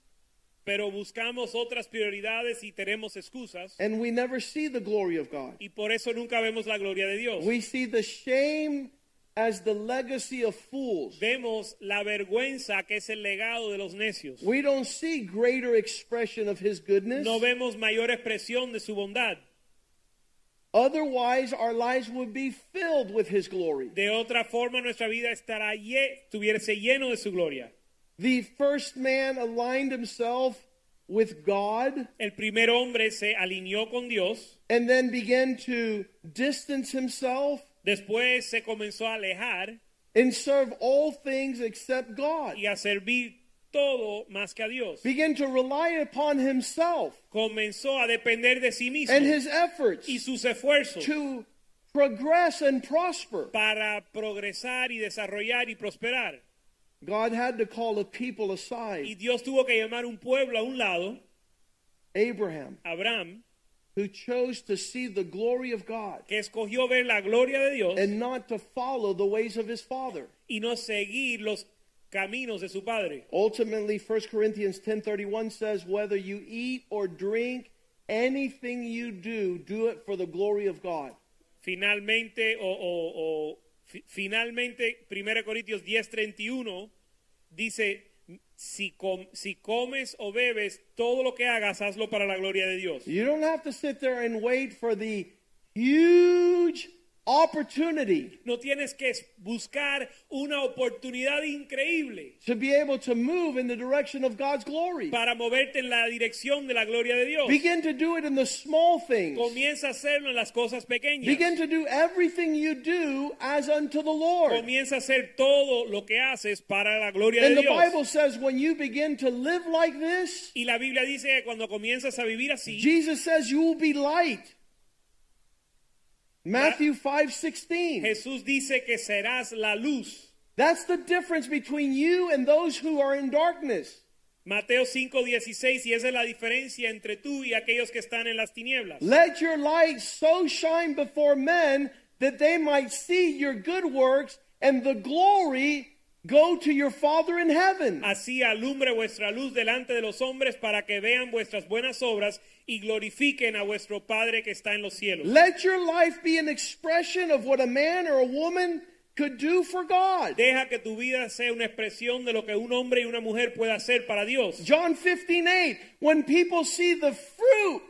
pero buscamos otras prioridades y tenemos excusas, and we never see the glory of God. y por eso nunca vemos la gloria de Dios. We see the shame as the legacy of fools. Vemos la vergüenza que es el legado de los necios. We don't see greater expression of his goodness. No vemos mayor expresión de su bondad. Otherwise, our lives would be filled with his glory. De otra forma, nuestra vida estará lle- lleno de su gloria. The first man aligned himself with God El primer hombre se alineó con Dios, and then began to distance himself después se comenzó a alejar and serve all things except God. y a servir todo más que a Dios. Began to rely upon himself Comenzó a depender de sí mismo and his efforts y sus esfuerzos to progress and prosper. para progresar y desarrollar y prosperar. God had to call a people Y aside. Dios tuvo que llamar un pueblo a un lado, Abraham, Abraham, who chose to see the glory of God que escogió ver la gloria de Dios and not to follow the ways of his father. y no seguir los caminos de su padre. Ultimately, 1 Corinthians 10:31 says whether you eat or drink anything you do, do it for the glory of God. Finalmente, o, o- o finalmente, 1 Corintios 10:31 dice, si, com- si comes o bebes, todo lo que hagas, hazlo para la gloria de Dios. You don't have to sit there and wait for the huge opportunity No tienes que buscar una oportunidad increíble to be able to move in the direction of God's glory. para moverte en la dirección de la gloria de Dios. Begin to do it in the small things. Comienza a hacerlo en las cosas pequeñas. Begin to do everything you do as unto the Lord. Comienza a hacer todo lo que haces para la gloria de Dios. And the Bible says when you begin to live like this, Y la Biblia dice que cuando comienzas a vivir así, Jesus says you will be light. Matthew 5:16. Jesús dice que serás la luz. That's the difference between you and those who are in darkness. Mateo 5:16 y esa es la diferencia entre tú y aquellos que están en las tinieblas. Let your light so shine before men that they might see your good works and the glory go to your Father in heaven. Así alumbre vuestra luz delante de los hombres para que vean vuestras buenas obras y glorifiquen a vuestro Padre que está en los cielos. Let your life be an expression of what a man or a woman could do for God. Deja que tu vida sea una expresión de lo que un hombre y una mujer puede hacer para Dios. John 15, 8. When people see the fruit,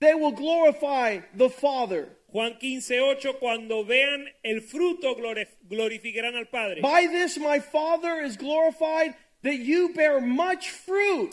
they will glorify the Father. Juan 15:8 cuando vean el fruto glori- glorificarán al Padre. By this my Father is glorified, that you bear much fruit,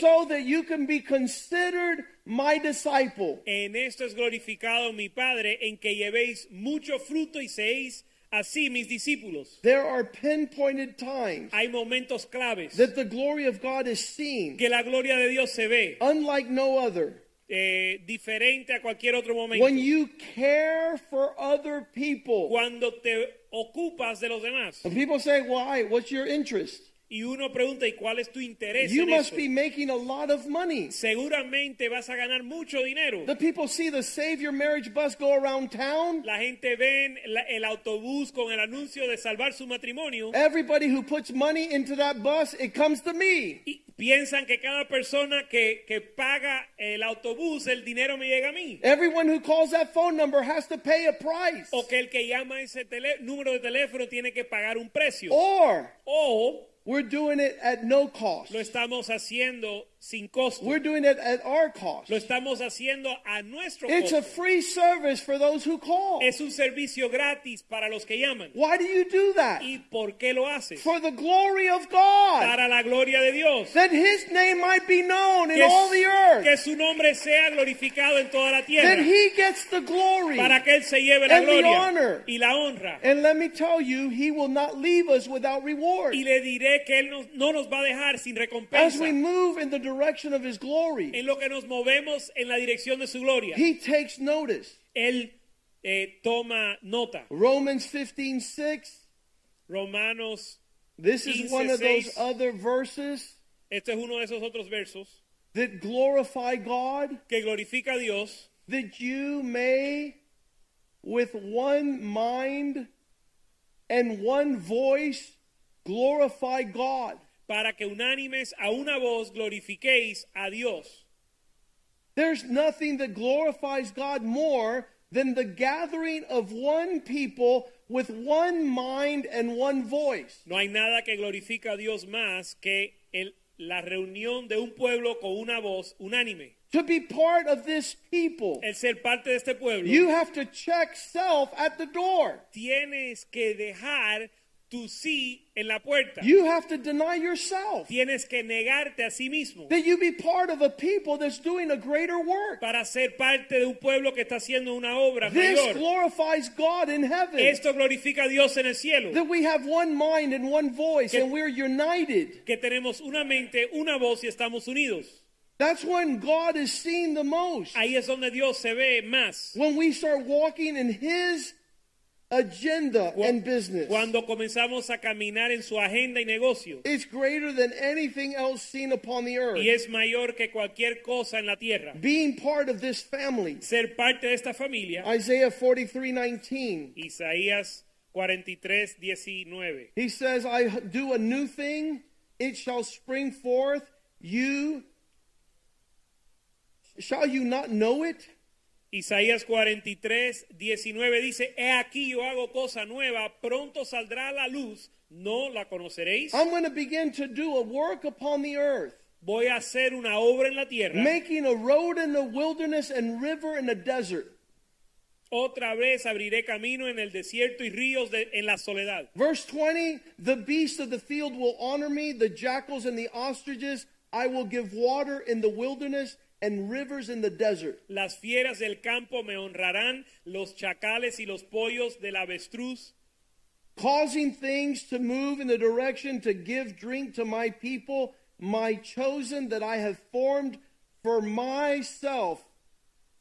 so that you can be considered my disciple. En esto es glorificado mi Padre, en que llevéis mucho fruto y seáis así mis discípulos. There are pinpointed times Hay momentos claves that the glory of God is seen, que la gloria de Dios se ve unlike no other. Eh, diferente a cualquier otro momento. When you care for other people. Cuando te ocupas de los demás. And people say, Why? What's your interest? Y uno pregunta, ¿y cuál es tu interés You en must esto? be making a lot of money. Seguramente vas a ganar mucho dinero. The people see the Savior marriage bus go around town. La gente ve la- el autobús con el anuncio de salvar su matrimonio Everybody who puts money into that bus, it comes to me. y piensan que cada persona que, que paga el autobús, el dinero me llega a mí. Everyone who calls that phone number has to pay a price. O que el que llama ese tele- número de teléfono tiene que pagar un precio. Or O we're doing it at no cost. lo estamos haciendo sin costo. We're doing it at our cost. Lo estamos haciendo a nuestro It's a costo. free service for those who call. Es un servicio gratis para los que llaman. Why do you do that? ¿Y por qué lo haces? For the glory of God. Para la gloria de Dios. That his name might be known in all the earth. que su nombre sea glorificado en toda la That tierra. he gets the glory. Para que Él se lleve la And the gloria honor. y la honra. And let me tell you, he will not leave us without reward. Y le diré que Él nos- no nos va a dejar sin As recompensa. we move in the direction of his glory, En lo que nos movemos en la dirección de su gloria. he takes notice. Él eh, toma nota. Romans 15 6. Romanos, This is one of those other verses este es uno de esos otros versos that glorify God, que glorifica a Dios that you may, with one mind and one voice, glorify God. Para que unánimes a una voz glorifiquéis a Dios. There's nothing that glorifies God more than the gathering of one people with one mind and one voice. No hay nada que glorifica a Dios más que el- la reunión de un pueblo con una voz unánime. To be part of this people, El ser parte de este pueblo, you have to check self at the door. tienes que dejar tu sí en la puerta. You have to deny yourself. Tienes que negarte a sí mismo That you be part of a people that's doing a greater work. para ser parte de un pueblo que está haciendo una obra This mayor. glorifies God in heaven. Esto glorifica a Dios en el cielo. That we have one mind and one voice Que- and we're united. Que tenemos una mente, una voz y estamos unidos. That's when God is seen the most. Ahí es donde Dios se ve más. When we start walking in His agenda Cu- and business. Cuando comenzamos a caminar en su agenda y negocio. It's greater than anything else seen upon the earth. Y es mayor que cualquier cosa en la tierra. Being part of this family. Ser parte de esta familia. Isaiah 43 19. Isaías 43, 19. He says, I do a new thing, it shall spring forth. You shall you not know it? Isaías 43, 19 dice, He aquí yo hago cosa nueva, pronto saldrá la luz, ¿no la conoceréis? I'm going to begin to do a work upon the earth, Voy a hacer una obra en la tierra. making a road in the wilderness and river in the desert. Otra vez abriré camino en el desierto y ríos de- en la soledad. Verse 20 The beasts of the field will honor me, the jackals and the ostriches. I will give water in the wilderness and rivers in the desert. Las fieras del campo me honrarán, los chacales y los pollos del avestruz, causing things to move in the direction to give drink to my people, my chosen that I have formed for myself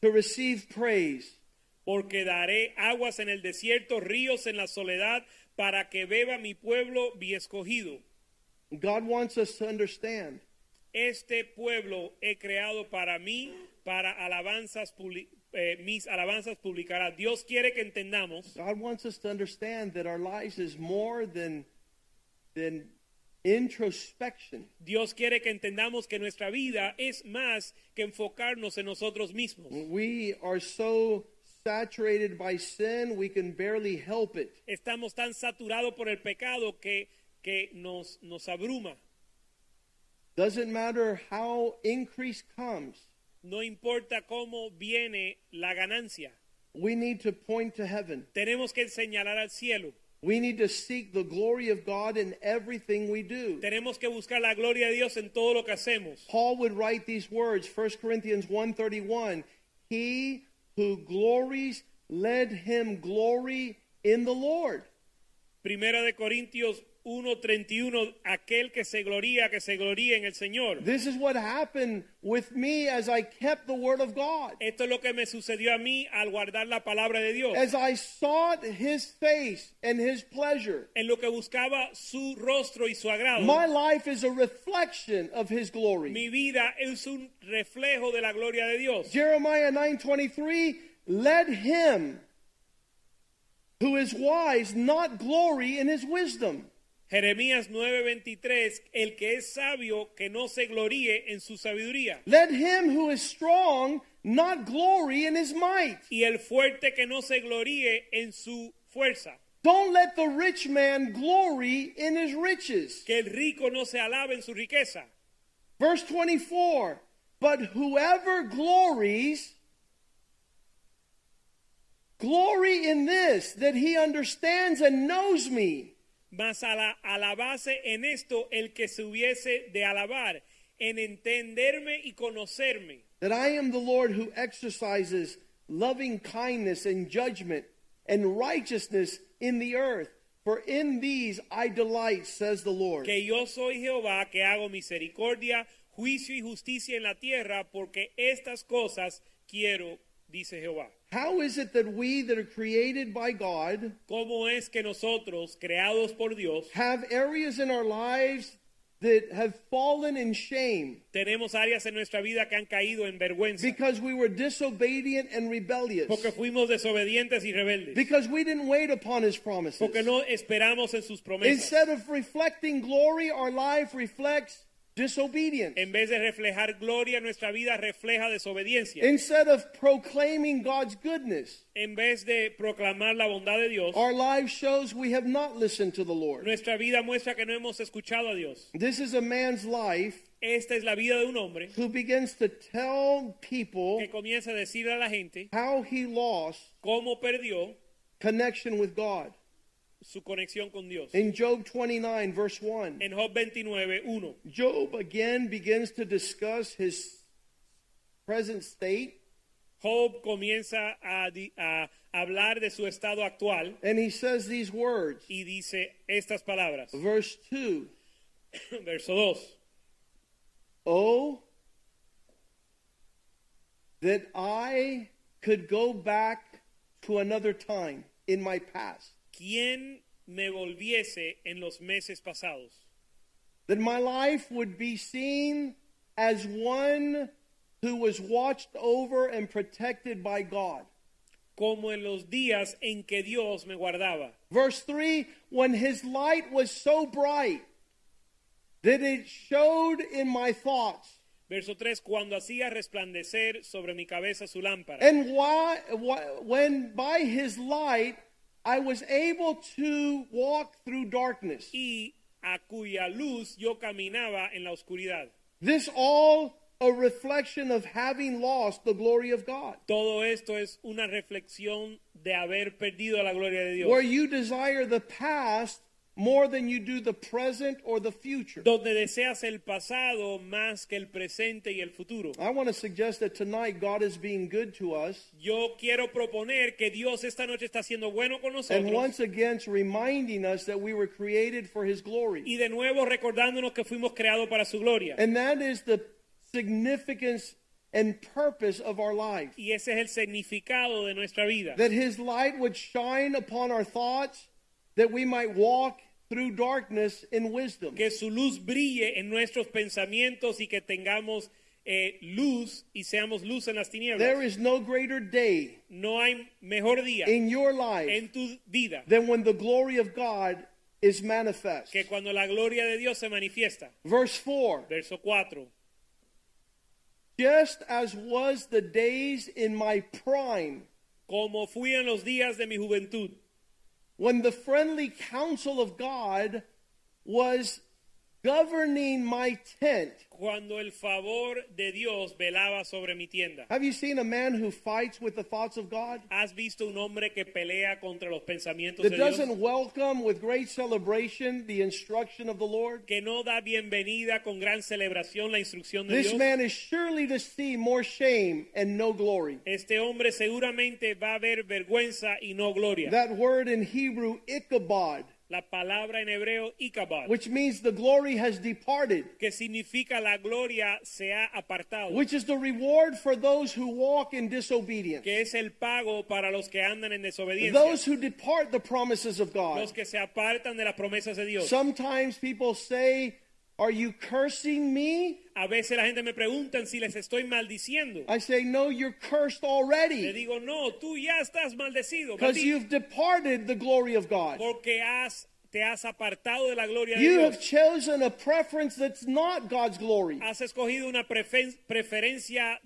to receive praise. porque daré aguas en el desierto, ríos en la soledad, para que beba mi pueblo, mi escogido. God wants us to understand Este pueblo he creado para mí, para alabanzas, eh, mis alabanzas publicará. Dios quiere que entendamos God wants us to understand that our lives is more than than introspection. Dios quiere que entendamos que nuestra vida es más que enfocarnos en nosotros mismos. We are so saturated by sin, we can barely help it. Estamos tan saturados por el pecado que, que nos, nos abruma. Doesn't matter how increase comes. No importa cómo viene la ganancia. We need to point to heaven. Tenemos que señalar al cielo. We need to seek the glory of God in everything we do. Tenemos que buscar la gloria de Dios en todo lo que hacemos. Paul would write these words, 1 Corinthians 1:31, he who glories let him glory in the Lord. Primera de Corintios 1:31, aquel que se gloría, que se gloríe en el Señor. This is what happened with me as I kept the word of God. Esto es lo que me sucedió a mí al guardar la palabra de Dios. As I sought his face and his pleasure. En lo que buscaba su rostro y su agrado. My life is a reflection of his glory. Mi vida es un reflejo de la gloria de Dios. Jeremiah 9:23 let him who is wise not glory in his wisdom. Jeremías 9:23, el que es sabio que no se gloríe en su sabiduría. Let him who is strong not glory in his might. Y el fuerte que no se gloríe en su fuerza. Don't let the rich man glory in his riches. Que el rico no se alabe en su riqueza. Verse 24 But whoever glories, glory in this, that he understands and knows me. Mas ala- alabase en esto el que se hubiese de alabar, en entenderme y conocerme. that I am the Lord who exercises loving kindness and judgment and righteousness in the earth. For in these I delight, says the Lord. Que yo soy Jehová que hago misericordia, juicio y justicia en la tierra, porque estas cosas quiero, dice Jehová. How is it that we that are created by God ¿Cómo es que nosotros, creados por Dios, have areas in our lives that have fallen in shame tenemos áreas en nuestra vida que han caído en vergüenza? because we were disobedient and rebellious? Porque fuimos desobedientes y rebeldes. Because we didn't wait upon his promises. Porque no esperamos en sus promesas. Instead of reflecting glory, our life reflects disobedience. En vez de reflejar gloria, nuestra vida refleja desobediencia. Instead of proclaiming God's goodness, En vez de proclamar la bondad de Dios, our life shows we have not listened to the Lord. nuestra vida muestra que no hemos escuchado a Dios. This is a man's life Esta es la vida de un hombre who begins to tell people que comienza a decirle a la gente how he lost cómo perdió connection with God. Su conexión con Dios. In Job 29, verse 1, En Job 29, 1, Job again begins to discuss his present state, Job comienza a, di- a hablar de su estado actual and he says these words. y dice estas palabras. Verse 2 Verso 2. Oh, that I could go back to another time in my past, ¿Quién me volviese en los meses pasados? that my life would be seen as one who was watched over and protected by God. Como en los días en que Dios me guardaba. Verse 3 when his light was so bright that it showed in my thoughts. Verso 3, cuando hacía resplandecer sobre mi cabeza su lámpara. And why, why, when by his light I was able to walk through darkness. y a cuya luz yo caminaba en la oscuridad. This all a reflection of having lost the glory of God. Todo esto es una reflexión de haber perdido la gloria de Dios. Where you desire the past more than you do the present or the future. donde deseas el pasado más que el presente y el futuro. I want to suggest that tonight God is being good to us. Yo quiero proponer que Dios esta noche está siendo bueno con And once again, reminding us that we were created for His glory. y de nuevo recordándonos que fuimos creados para su gloria. And that is the significance and purpose of our life. Y ese es el significado de nuestra vida. That His light would shine upon our thoughts, that we might walk through darkness in wisdom. Que su luz brille en nuestros pensamientos y que tengamos eh, luz y seamos luz en las There tinieblas. is no greater day No hay mejor día in your life en tu vida than when the glory of God is manifest. que cuando la gloria de Dios se manifiesta. Verse 4 Verso 4. Just as was the days in my prime, Como fui en los días de mi juventud. When the friendly counsel of God was governing my tent. cuando el favor de Dios velaba sobre mi tienda. Have you seen a man who fights with the thoughts of God? ¿Has visto un hombre que pelea contra los pensamientos That de Dios? doesn't welcome with great celebration the instruction of the Lord? Que no da bienvenida con gran celebración la instrucción de This Dios. man is surely to see more shame and no glory. Este hombre seguramente va a ver vergüenza y no gloria. That word in Hebrew, Ichabod, la palabra en hebreo which means the glory has departed, que significa la gloria se ha apartado, which is the reward for those who walk in disobedience, que es el pago para los que andan en desobediencia, those who depart the promises of God. los que se apartan de las promesas de Dios. Sometimes people say, Are you cursing me? A veces la gente me pregunta si les estoy maldiciendo. I say, No, you're cursed already. Le digo, no, tú ya estás maldecido because you've departed the glory of God. porque has, te has apartado de la gloria de You Dios. have chosen a preference that's not God's glory. Has escogido una prefen- preferencia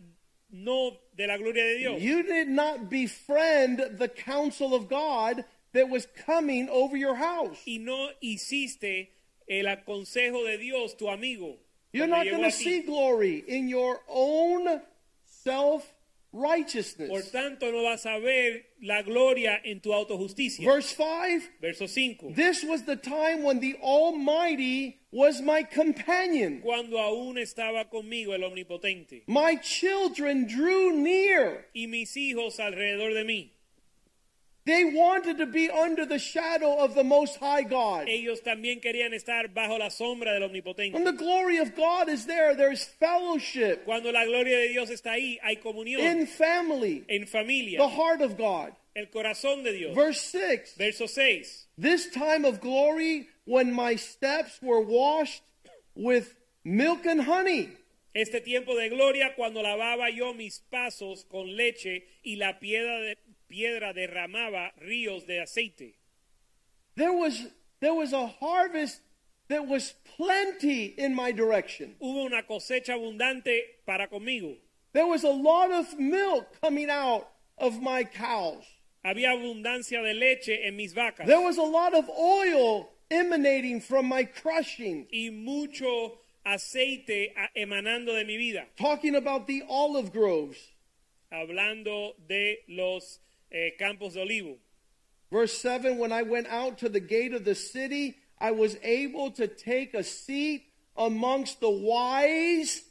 no de la gloria de Dios. You did not befriend the counsel of God that was coming over your house. y no hiciste el consejo de Dios, tu amigo. You're not going to see glory in your own self Por righteousness. tanto, no vas a ver la gloria en tu autojusticia. Verse 5 Verso 5. This was the time when the Almighty was my companion. Cuando aún estaba conmigo el omnipotente My children drew near. y mis hijos alrededor de mí. They wanted to be under the shadow of the Most High God. Ellos también querían estar bajo la sombra del omnipotente. When the glory of God is there, there's fellowship Cuando la gloria de Dios está ahí, hay comunión in family, en familia. the heart of God. el corazón de Dios. Verse 6 Verso 6. This time of glory when my steps were washed with milk and honey. Este tiempo de gloria cuando lavaba yo mis pasos con leche y la piedra, de, piedra derramaba ríos de aceite. There was, there was a harvest that was plenty in my direction. Hubo una cosecha abundante para conmigo. There was a lot of milk coming out of my cows. Había abundancia de leche en mis vacas There was a lot of oil emanating from my crushing. y mucho aceite emanando de mi vida. Talking about the olive groves. Hablando de los eh, campos de olivo. Verse 7 When I went out to the gate of the city, I was able to take a seat amongst the wise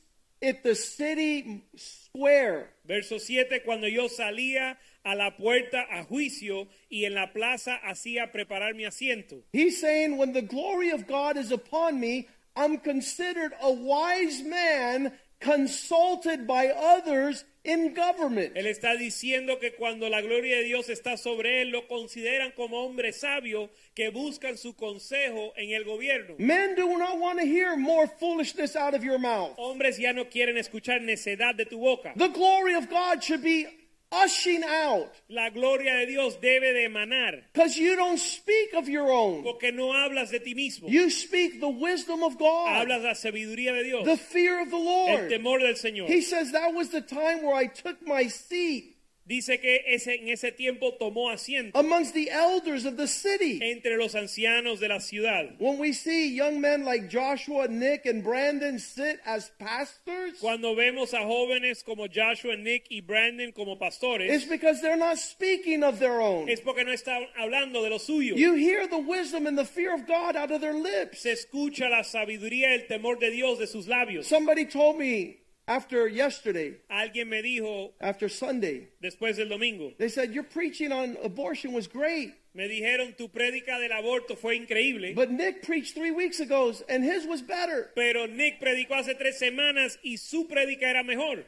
at the city square. Verso 7, cuando yo salía a la puerta a juicio y en la plaza hacía preparar mi asiento. He's saying, When the glory of God is upon me, I'm considered a wise man consulted by others in government. Él está diciendo que cuando la gloria de Dios está sobre él, lo consideran como hombre sabio que buscan su consejo en el gobierno. Men do not want to hear more foolishness out of your mouth. Hombres ya no quieren escuchar necedad de tu boca. The glory of God should be ushing out La gloria de Dios debe de emanar, because you don't speak of your own. porque no hablas de ti mismo. You speak the wisdom of God, Hablas la sabiduría de Dios, the fear of the el Lord. temor del Señor. He says that was the time where I took my seat Dice que ese, en ese tiempo tomó asiento amongst the elders of the city. entre los ancianos de la ciudad. When we see young men like Joshua, Nick, and Brandon sit as pastors, Cuando vemos a jóvenes como Joshua, Nick y Brandon como pastores, it's because they're not speaking of their own. es porque no están hablando de lo suyo. You hear the wisdom and the fear of God out of their lips. Se escucha la sabiduría y el temor de Dios de sus labios. Somebody told me after yesterday, Alguien me dijo after Sunday, después del domingo, they said, Your preaching on abortion was great. me dijeron tu prédica del aborto fue increíble, But Nick preached three weeks ago and his was better. pero Nick predicó hace tres semanas y su prédica era mejor.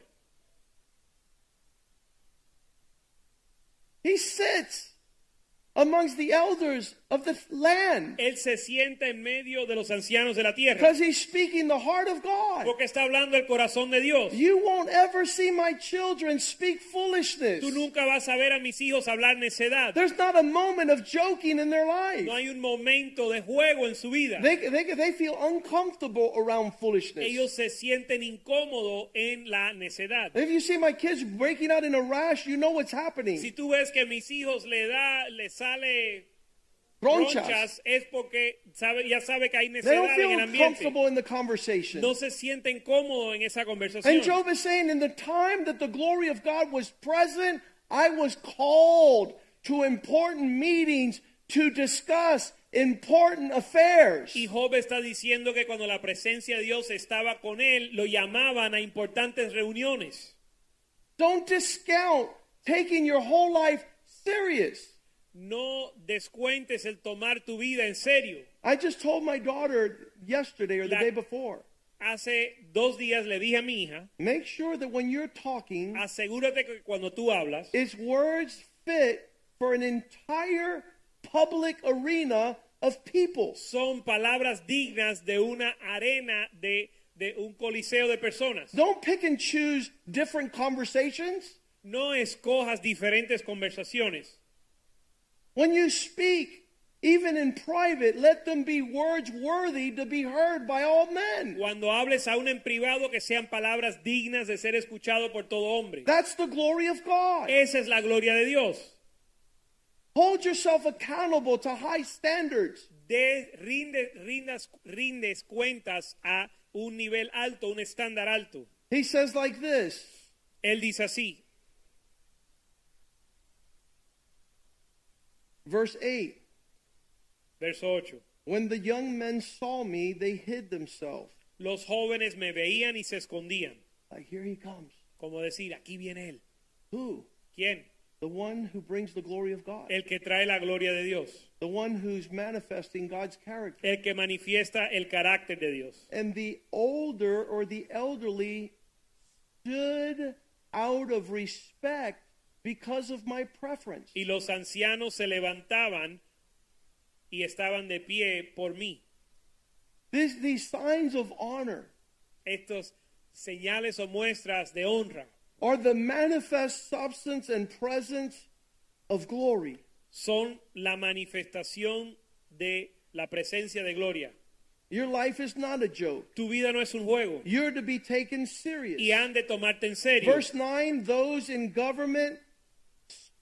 He sits amongst the elders of the land Él se sienta en medio de los ancianos de la tierra because he's speaking the heart of God. porque está hablando el corazón de Dios. You won't ever see my children speak foolishness. Tú nunca vas a ver a mis hijos hablar necedad. There's not a moment of joking in their life. No hay un momento de juego en su vida. They, they, they feel uncomfortable around foolishness. Ellos se sienten incómodos en la necedad. If you see my kids breaking out in a rash, you know what's happening. Si tú ves que mis hijos le da, le sale Bronchas. ronchas, es porque sabe, ya sabe que hay feel en el ambiente. comfortable in the conversation. No se sienten cómodos en esa conversación. And. Job is saying, in the time that the glory of God was present, I was called to important meetings to discuss important affairs. Y Job está diciendo que cuando la presencia de Dios estaba con él, lo llamaban a importantes reuniones. Don't discount taking your whole life serious. No descuentes el tomar tu vida en serio. I just told my daughter yesterday or the La- day before, Hace dos días le dije a mi hija, make sure that when you're talking, asegúrate que cuando tú hablas, its words fit for an entire public arena of people. son palabras dignas de una arena de, de un coliseo de personas. Don't pick and choose different conversations. No escojas diferentes conversaciones. When you speak, even in private, let them be words worthy to be heard by all men. Cuando hables aún en privado, que sean palabras dignas de ser escuchado por todo hombre. That's the glory of God. Esa es la gloria de Dios. Hold yourself accountable to high standards. De, rinde, rindas, rindes cuentas a un nivel alto, un estándar alto. He says like this Él dice así, verse 8 verso 8. When the young men saw me, they hid themselves. Los jóvenes me veían y se escondían. Like, here he comes. Como decir, aquí viene él. Who? ¿Quién? The one who brings the glory of God. El que trae la gloria de Dios. The one who's manifesting God's character. El que manifiesta el carácter de Dios. And the older or the elderly stood out of respect because of my preference. Y los ancianos se levantaban y estaban de pie por mí. These, these signs of honor Estos señales o muestras de honra are the manifest substance and presence of glory. son la manifestación de la presencia de gloria. Your life is not a joke. Tu vida no es un juego You're to be taken serious. y han de tomarte en serio. Verse 9 those in government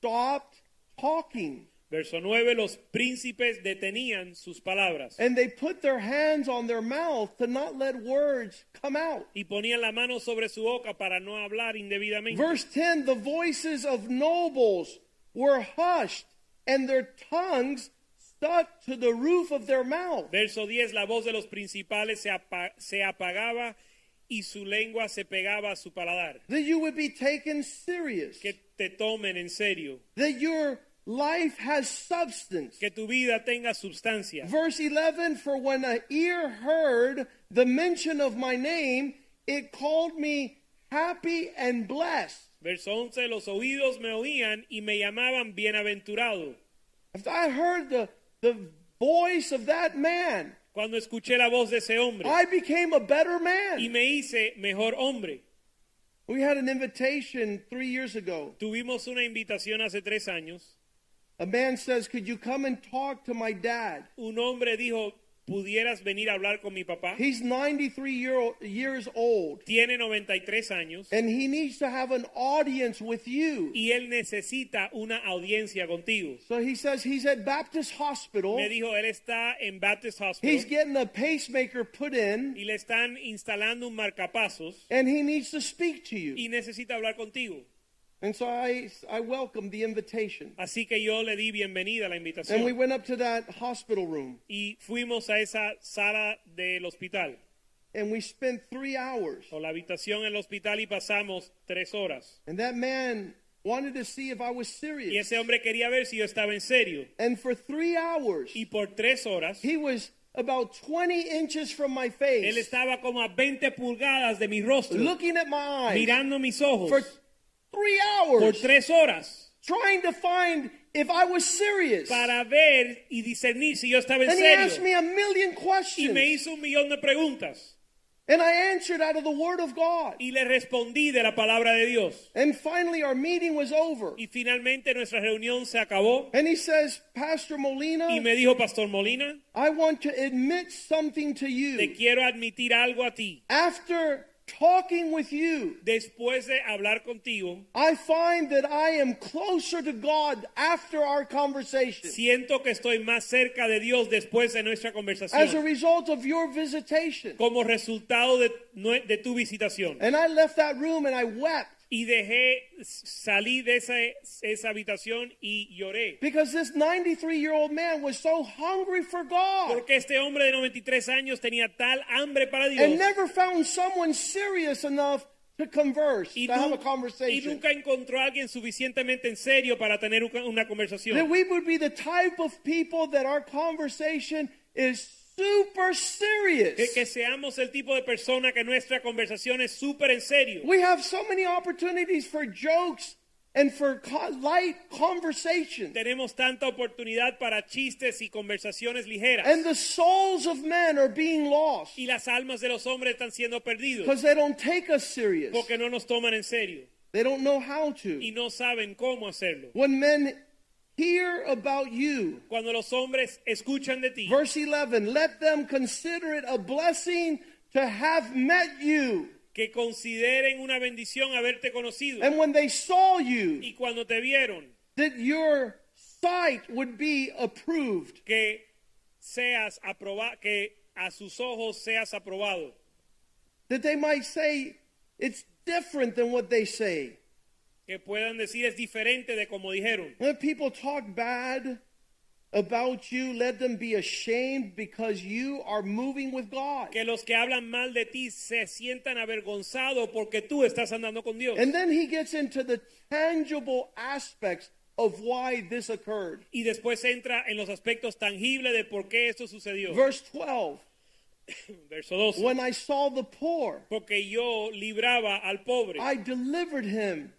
stopped talking Verso 9, los príncipes detenían sus palabras and they put their hands on their mouth to not let words come out. y ponían la mano sobre su boca para no hablar indebidamente. Verse 10 the voices of nobles were hushed and their tongues stuck to the roof of their mouth. Verso 10, la voz de los principales se, apa- se apagaba y su lengua se pegaba a su paladar. That you would be taken serious. Que te tomen en serio, That your life has substance. que tu vida tenga sustancia. Verse 11 For when an ear heard the mention of my name, it called me happy and blessed. Verso 11, los oídos me oían y me llamaban bienaventurado. If I heard the, the voice of that man, Cuando escuché la voz de ese hombre I became a better y man. me hice mejor hombre. We had an invitation three years ago. Tuvimos una invitación hace tres años. A man says, Could you come and talk to my dad? Un hombre dijo, ¿pudieras venir a hablar con mi papá? He's 93 year, years old, Tiene 93 años and he needs to have an audience with you. y él necesita una audiencia contigo. So he says he's at Baptist Hospital. Me dijo, él está en Baptist Hospital. He's getting a pacemaker put in, y le están instalando un marcapasos and he needs to speak to you. y necesita hablar contigo. And so I, I welcomed the invitation. Así que yo le di bienvenida a la And we went up to that hospital room, y fuimos a esa sala del hospital and we spent three hours. o la habitación en el hospital y pasamos tres horas. And that man wanted to see if I was serious. Y ese hombre quería ver si yo estaba en serio. And for three hours, Y por tres horas, he was about 20 inches from my face. él estaba como a 20 pulgadas de mi rostro, looking at my eyes mirando mis ojos for three por hours, tres horas trying to find if I was serious. para ver y discernir si yo estaba en And he asked me a million questions. Y me hizo un millón de preguntas And I answered out of the Word of God. y le respondí de la palabra de Dios. And finally, our meeting was over. Y finalmente nuestra reunión se acabó And he says, Pastor Molina, y me dijo, Pastor Molina, I want to admit something to you. te quiero admitir algo a ti. After talking with you, Después de hablar contigo, I find that I am closer to God after our conversation siento que estoy más cerca de Dios después de nuestra conversación. as a result of your visitation. como resultado de, de tu visitación. And I left that room and I wept Y dejé salir de esa, esa habitación y lloré. because this 93 year old man was so hungry for God Porque este hombre de 93 años tenía tal hambre para Dios and never found someone serious enough to converse, y, to have a y conversation. nunca encontró a alguien suficientemente en serio para tener una una That conversación. we would be the type of people that our conversation is super serious. Que, que seamos el tipo de persona que nuestra conversación es súper en serio. We have so many opportunities for jokes and for co- light conversation. Tenemos tanta oportunidad para chistes y conversaciones ligeras. And the souls of men are being lost y las almas de los hombres están siendo perdidos because they don't take us serious. porque no nos toman en serio They don't know how to. y no saben cómo hacerlo. When men hear about you, Cuando los hombres escuchan de ti, verse 11, let them consider it a blessing to have met you. que consideren una bendición haberte conocido And when they saw you, y cuando te vieron, that your sight would be approved. que seas aprobado, que a sus ojos seas aprobado, That they might say it's different than what they say. Que puedan decir es diferente de como dijeron. When people talk bad about you, let them be ashamed because you are moving with God. Que los que hablan mal de ti se sientan avergonzados porque tú estás andando con Dios. And then he gets into the tangible aspects of why this occurred. Y después entra en los aspectos tangibles de por qué esto sucedió. Verse 12 Verso 12. When I saw the poor, Porque yo libraba al pobre. I delivered him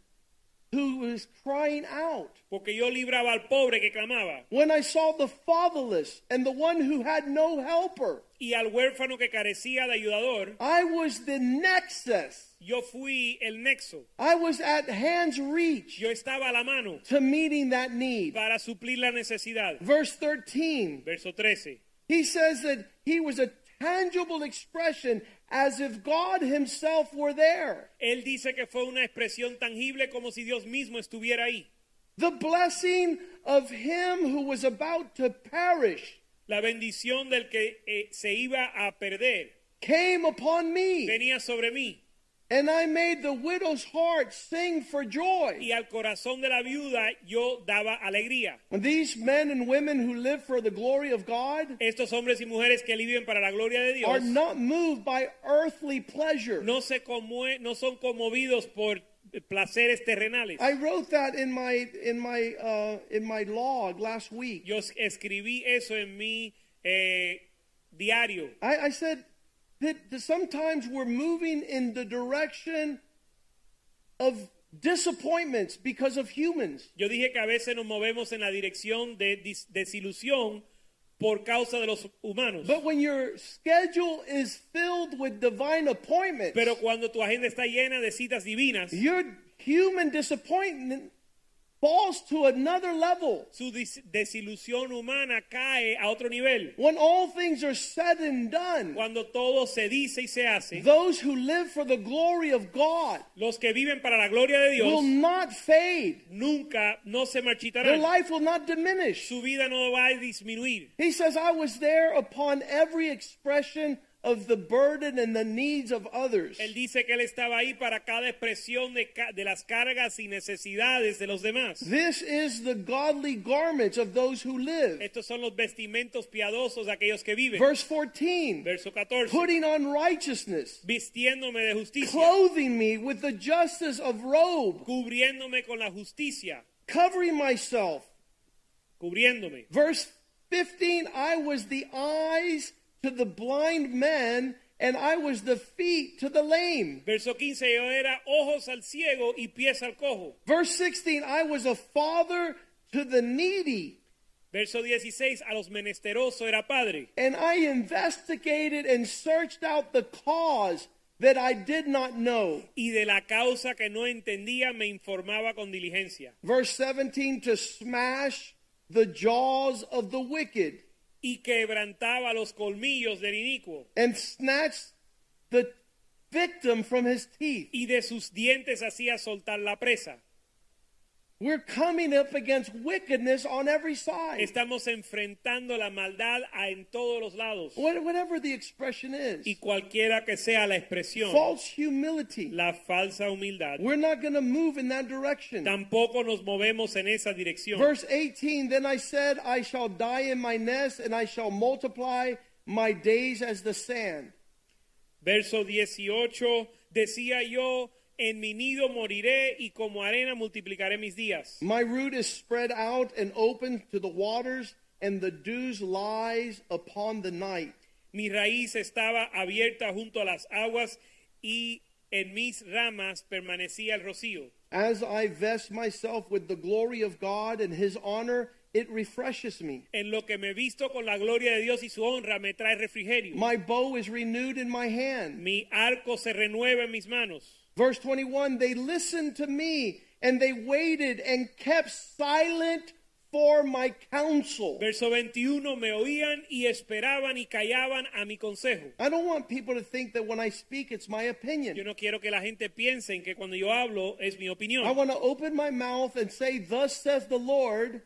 who was crying out. Porque yo libraba al pobre que clamaba. When I saw the fatherless and the one who had no helper, Y al huérfano que carecía de ayudador. I was the nexus. Yo fui el nexo. I was at hand's reach Yo estaba a la mano to meeting that need. para suplir la necesidad. Verse 13, Verso 13. he says that he was a tangible expression as if God himself were there. Él dice que fue una expresión tangible como si Dios mismo estuviera ahí. The blessing of him who was about to perish La bendición del que eh, se iba a perder came upon me. venía sobre mí. And I made the widow's heart sing for joy. y al corazón de la viuda yo daba alegría. And these men and women who live for the glory of God Estos hombres y mujeres que viven para la gloria de Dios are not moved by earthly pleasure. no, se conmue- no son conmovidos por placeres terrenales. I wrote that in my in my uh, in my log last week. Yo escribí eso en mi eh, diario. I, I said that, that sometimes we're moving in the direction of disappointments because of humans. Yo dije que a veces nos movemos en la dirección de dis- desilusión por causa de los humanos. But when your schedule is filled with divine appointments, Pero cuando tu agenda está llena de citas divinas, your human disappointment falls to another level. su desilusión humana cae a otro nivel. When all things are said and done, Cuando todo se dice y se hace, those who live for the glory of God los que viven para la gloria de Dios will not fade. nunca no se marchitarán. Their life will not diminish. Su vida no va a disminuir. He says, I was there upon every expression of the burden and the needs of others. Él dice que él estaba ahí para cada expresión de, ca- de las cargas y necesidades de los demás. This is the godly garments of those who live. Estos son los vestimentos piadosos de aquellos que viven. Verse 14 Verso 14. putting on righteousness, Vistiéndome de justicia, clothing me with the justice of robe, cubriéndome con la justicia, covering myself. cubriéndome. Verse 15 I was the eyes to the blind men, and I was the feet to the lame. Verso 15, yo era ojos al ciego y pies al cojo. Verse 16 I was a father to the needy. Verso 16, a los menesterosos era padre. And I investigated and searched out the cause that I did not know. Y de la causa que no entendía me informaba con diligencia. Verse 17 to smash the jaws of the wicked Y quebrantaba los colmillos del inicuo. and snatch the victim from his teeth. Y de sus dientes hacía soltar la presa. We're coming up against wickedness on every side. Estamos enfrentando la maldad a- en todos los lados. What- Whatever the expression is. Y cualquiera que sea la expresión, False humility. la falsa humildad, We're not going to move in that direction. tampoco nos movemos en esa dirección. Verse 18 Then I said, I shall die in my nest, and I shall multiply my days as the sand. Verso 18, decía yo, en mi nido moriré y como arena multiplicaré mis días. My root is spread out and open to the waters, and the dews lies upon the night. Mi raíz estaba abierta junto a las aguas y en mis ramas permanecía el rocío. As I vest myself with the glory of God and his honor, it refreshes me. En lo que me visto con la gloria de Dios y su honra me trae refrigerio. My bow is renewed in my hand. Mi arco se renueva en mis manos. Verse 21 They listened to me, and they waited and kept silent for my counsel. Verso 21, me oían y esperaban y callaban a mi consejo. I don't want people to think that when I speak, it's my opinion. Yo no quiero que la gente piense en que cuando yo hablo es mi opinión. I want to open my mouth and say, Thus says the Lord,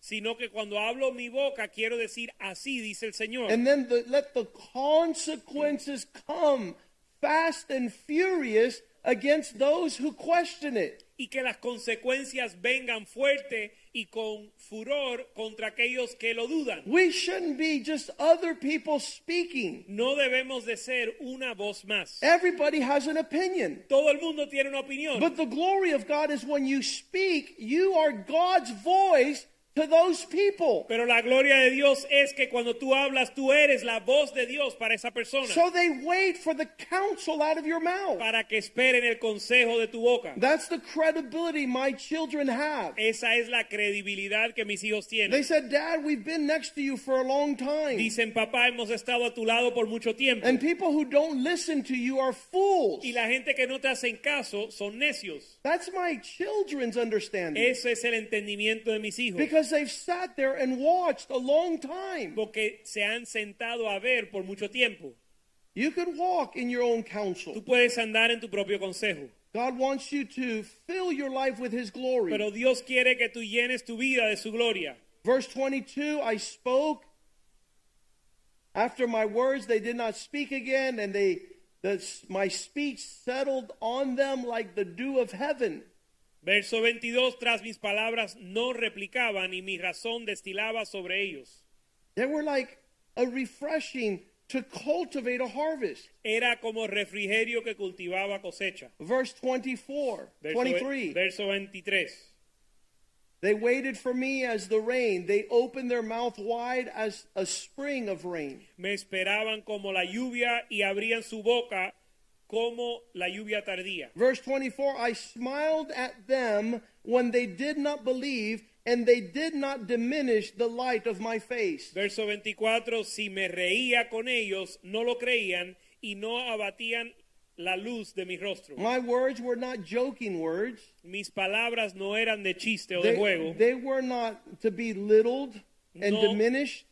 sino que cuando hablo mi boca quiero decir así dice el Señor. and then the, let the consequences come fast and furious against those who question it. y que las consecuencias vengan fuerte y con furor contra aquellos que lo dudan. We shouldn't be just other people speaking. No debemos de ser una voz más. Everybody has an opinion. Todo el mundo tiene una opinión, But the glory of God is when you speak, you are God's voice to those people. pero la gloria de Dios es que cuando tú hablas tú eres la voz de Dios para esa persona, So they wait for the counsel out of your mouth. para que esperen el consejo de tu boca. That's the credibility my children have. Esa es la credibilidad que mis hijos tienen. They said, Dad, we've been next to you for a long time. Dicen, papá, hemos estado a tu lado por mucho tiempo. And people who don't listen to you are fools. Y la gente que no te hacen caso son necios. That's my children's understanding. Ese es el entendimiento de mis hijos. Because they've sat there and watched a long time. porque se han sentado a ver por mucho tiempo. You could walk in your own Tú counsel. puedes andar en tu propio consejo, God wants you to fill your life with His glory. pero Dios quiere que tú llenes tu vida de su gloria. Verse 22 I spoke. After my words, they did not speak again, and they s- my speech settled on them like the dew of heaven. Verso 22, tras mis palabras no replicaban y mi razón destilaba sobre ellos. They were like a refreshing to cultivate a harvest. Era como refrigerio que cultivaba cosecha. Verse 24, Verso, 23. verso 23. They waited for me as the rain. They opened their mouth wide as a spring of rain. Me esperaban como la lluvia y abrían su boca como la lluvia tardía. Verse 24 I smiled at them when they did not believe, and they did not diminish the light of my face. Verso 24, si me reía con ellos, no lo creían y no abatían la luz de mi rostro. My words were not joking words. Mis palabras no eran de chiste o de They, juego, they were not to be littled and No. diminished.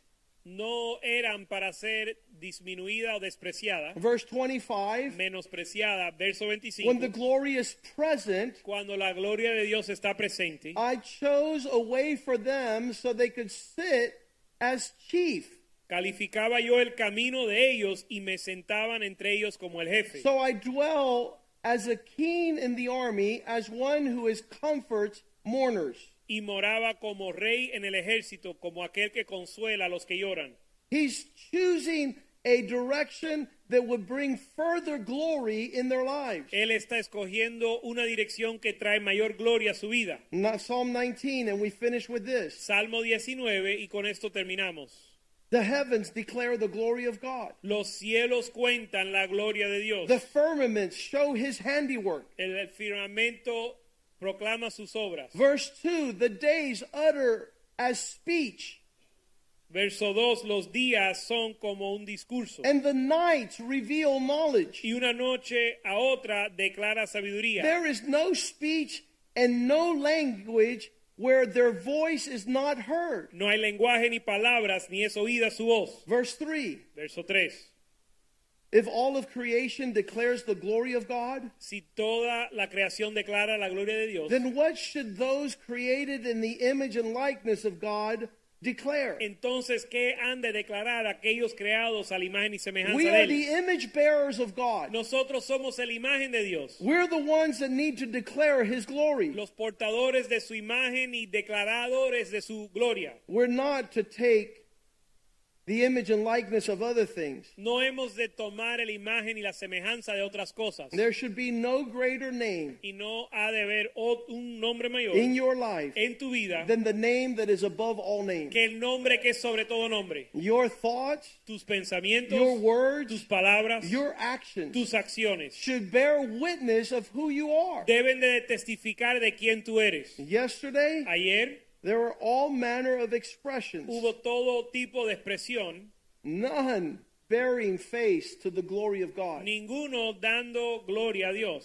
No eran para ser disminuida o despreciada, Verse 25 menospreciada. Verso When the glory is present, cuando la gloria de Dios está presente, I chose a way for them so they could sit as chief. calificaba yo el camino de ellos y me sentaban entre ellos como el jefe. So I dwell as a king in the army, as one who is comforts mourners. Y moraba como rey en el ejército, como aquel que consuela a los que lloran. He's choosing a direction that would bring further glory in their lives. Él está escogiendo una dirección que trae mayor gloria a su vida. Not Psalm 19, and we finish with this. Salmo 19 y con esto terminamos. The heavens declare the glory of God. Los cielos cuentan la gloria de Dios. The firmaments show his handiwork. El firmamento proclama sus obras. Verse 2 The days utter as speech, Verso 2, los días son como un discurso. and the nights reveal knowledge. Y una noche a otra declara sabiduría. There is no speech and no language where their voice is not heard. No hay lenguaje ni palabras, ni es oída su voz. Verse 3 Verso 3. If all of creation declares the glory of God, Si toda la creación declara la gloria de Dios, then what should those created in the image and likeness of God declare? entonces, ¿qué han de declarar aquellos creados a la imagen y semejanza We de are Él? the image bearers of God. Nosotros somos la imagen de Dios, We're the ones that need to declare His glory. los portadores de su imagen y declaradores de su gloria. We're not to take the image and likeness of other things. No hemos de tomar la imagen y la semejanza de otras cosas. There should be no greater name Y no ha de haber un nombre mayor in your life en tu vida than the name that is above all names. que el nombre que es sobre todo nombre. Your thoughts, Tus pensamientos, your words, tus palabras, your actions tus acciones should bear witness of who you are. deben de testificar de quién tú eres. Yesterday, Ayer there were all manner of expressions, hubo todo tipo de expresión, none bearing face to the glory of God. ninguno dando gloria a Dios.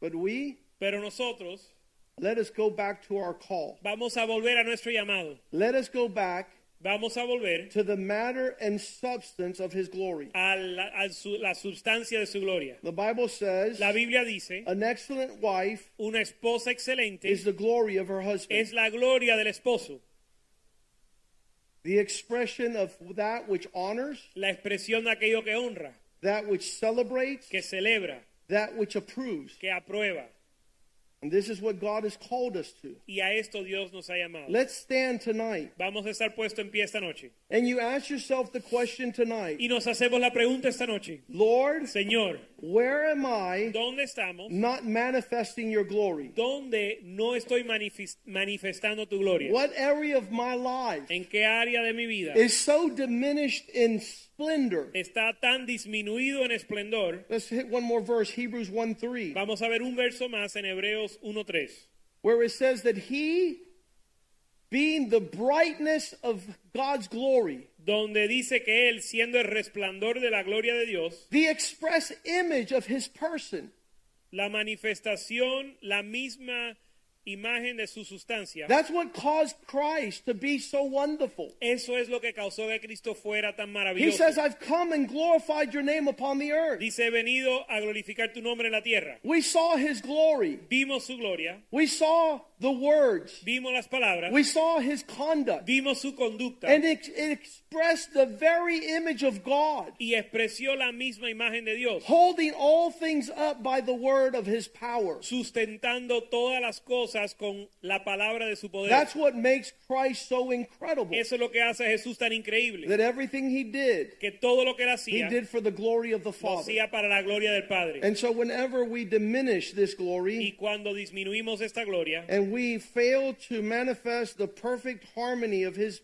But we, Pero nosotros let us go back to our call. vamos a volver a nuestro llamado. Let us go back Vamos a volver to the matter and substance of His glory. a la, a su- la sustancia de su gloria. The Bible says La Biblia dice, an excellent wife una esposa excelente is the glory of her husband. es la gloria del esposo, The expression of that which honors, la expresión de aquello que honra, that which celebrates, que celebra, that which approves. que aprueba. And this is what God has called us to. Y a esto Dios nos ha llamado. Let's stand tonight. Vamos a estar puesto en pie esta noche. And you ask yourself the question tonight Y nos hacemos la pregunta esta noche. Lord, Señor, where am I ¿dónde estamos? not manifesting your glory? ¿Dónde no estoy manifestando tu gloria? What area of my life ¿En qué área de mi vida is so diminished in splendor? está tan disminuido en esplendor? Let's hit one more verse, Hebrews 1 3, Vamos a ver un verso más en Hebreos 1.3. where it says that he, being the brightness of God's glory, Donde dice que Él, siendo el resplandor de la gloria de Dios, the express image of his person, la manifestación, la misma imagen de su sustancia. That's what caused Christ to be so wonderful. Eso es lo que causó que Cristo fuera tan He maravilloso. says, I've come and glorified your name upon the earth. Dice, he venido a glorificar tu nombre en la tierra. We saw his glory. Vimos su gloria, We saw the words. vimos las palabras, We saw his conduct. vimos su conducta And it, it expressed the very image of God, y expresó la misma imagen de Dios, holding all things up by the word of his power. sustentando todas las cosas con la palabra de su poder. That's what makes Christ so incredible. Eso es lo que hace a Jesús tan increíble, That everything he did, que todo lo que él he did for the glory of the lo Father. hacía para la gloria del Padre. And so whenever we diminish this Y glory cuando disminuimos esta gloria and we fail to manifest the perfect harmony of his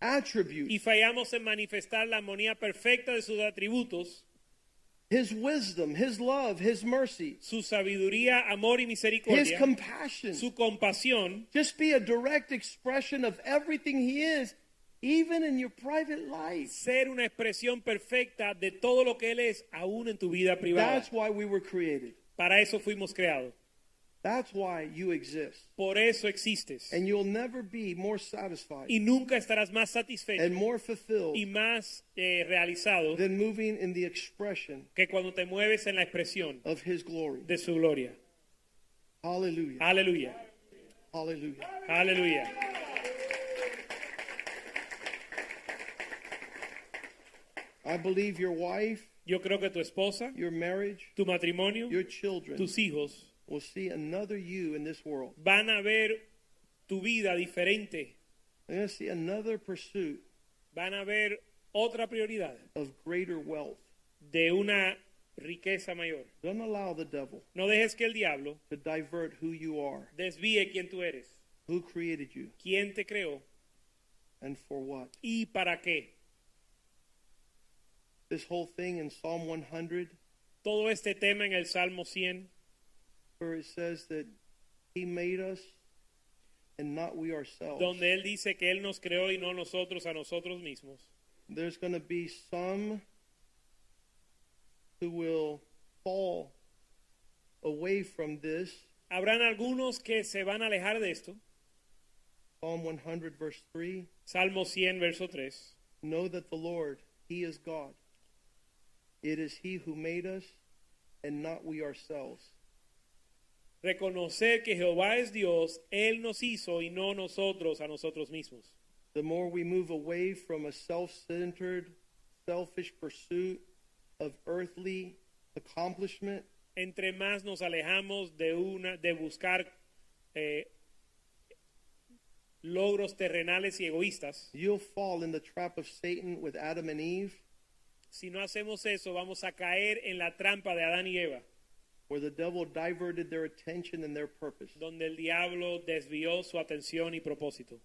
attributes, y fallamos en manifestar la armonía perfecta de sus atributos, his wisdom, his love, his mercy, su sabiduría, amor y misericordia. his compassion, su compasión, just be a direct expression of everything he is, even in your private life. ser una expresión perfecta de todo lo que Él es, aún en tu vida privada. That's why we were created. Para eso fuimos creados. That's why you exist. Por eso existes. And you'll never be more satisfied Y nunca estarás más satisfecho and more fulfilled y más eh, realizado than moving in the expression que cuando te mueves en la expresión of his glory. de su gloria. Hallelujah. Aleluya. Hallelujah. Aleluya. I believe your wife, Yo creo que tu esposa, your marriage, tu matrimonio, your children tus hijos will see another you in this world. van a ver tu vida diferente. They're going to see another pursuit Van a ver otra prioridad of greater wealth. de una riqueza mayor. Don't allow the devil No dejes que el diablo to divert who you are, desvíe quién tú eres, who created you, quién te creó and for what. y para qué. This whole thing in Psalm 100, Todo este tema en el Salmo 100, where it says that he made us and not we ourselves. donde él dice que él nos creó y no nosotros a nosotros mismos. There's going to be some who will fall away from this. Habrán algunos que se van a alejar de esto. Psalm 100, verse 3 Salmo 100, verso 3. Know that the Lord, He is God. It is He who made us and not we ourselves. Reconocer que Jehová es Dios, Él nos hizo y no nosotros a nosotros mismos. The more we move away from a self centered, selfish pursuit of earthly accomplishment, Entre más nos alejamos de una, de buscar eh, logros terrenales y egoístas, you'll fall in the trap of Satan with Adam and Eve, si no hacemos eso, vamos a caer en la trampa de Adán y Eva, where the devil diverted their attention and their purpose. donde el diablo desvió su atención y propósito.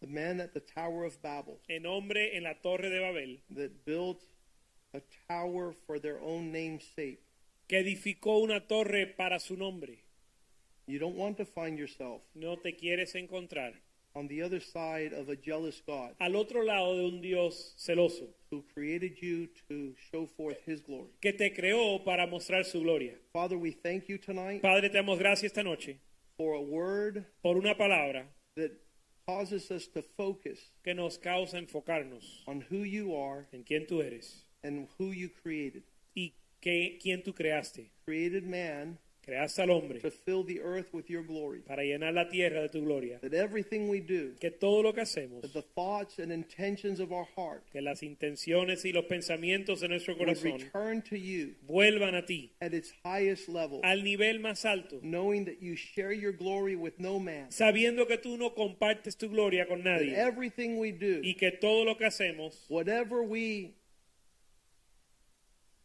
The man at the Tower of Babel El hombre en la torre de Babel, that built a tower for their own name's sake. que edificó una torre para su nombre, You don't want to find yourself no te quieres encontrar on the other side of a jealous God al otro lado de un Dios celoso, who created you to show forth his glory. que te creó para mostrar su gloria. Father, we thank you tonight Padre, te damos gracias esta noche for a word por una palabra that causes us to focus que nos causa enfocarnos on who you are en quién tú eres and who you created. y qué, quién tú creaste. Created man Creaste al hombre to fill the earth with your glory. para llenar la tierra de tu gloria. That everything we do, Que todo lo que hacemos, that the thoughts and intentions of our heart que las intenciones y los pensamientos de nuestro corazón return to you vuelvan a ti at its highest level, al nivel más alto, knowing that you share your glory with no man. sabiendo que tú no compartes tu gloria con That nadie everything we do, y que todo lo que hacemos, whatever we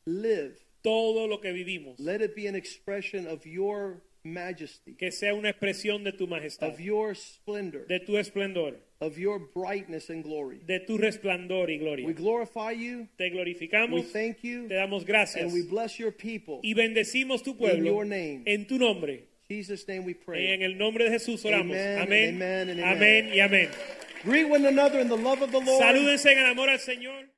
live, todo lo que vivimos, let it be an expression of your majesty, que sea una expresión de tu majestad, of your splendor, de tu esplendor, of your brightness and glory. de tu resplandor y We gloria. glorify you, Te we glorificamos, thank you, te damos gracias and we bless your people. y bendecimos tu In pueblo your name. en tu nombre. In Jesus' name we pray. en el nombre de Jesús oramos. Amen, Amén. amen, and amen. Amén y amén. Greet one another in the love of the Lord. Salúdense en el amor al Señor.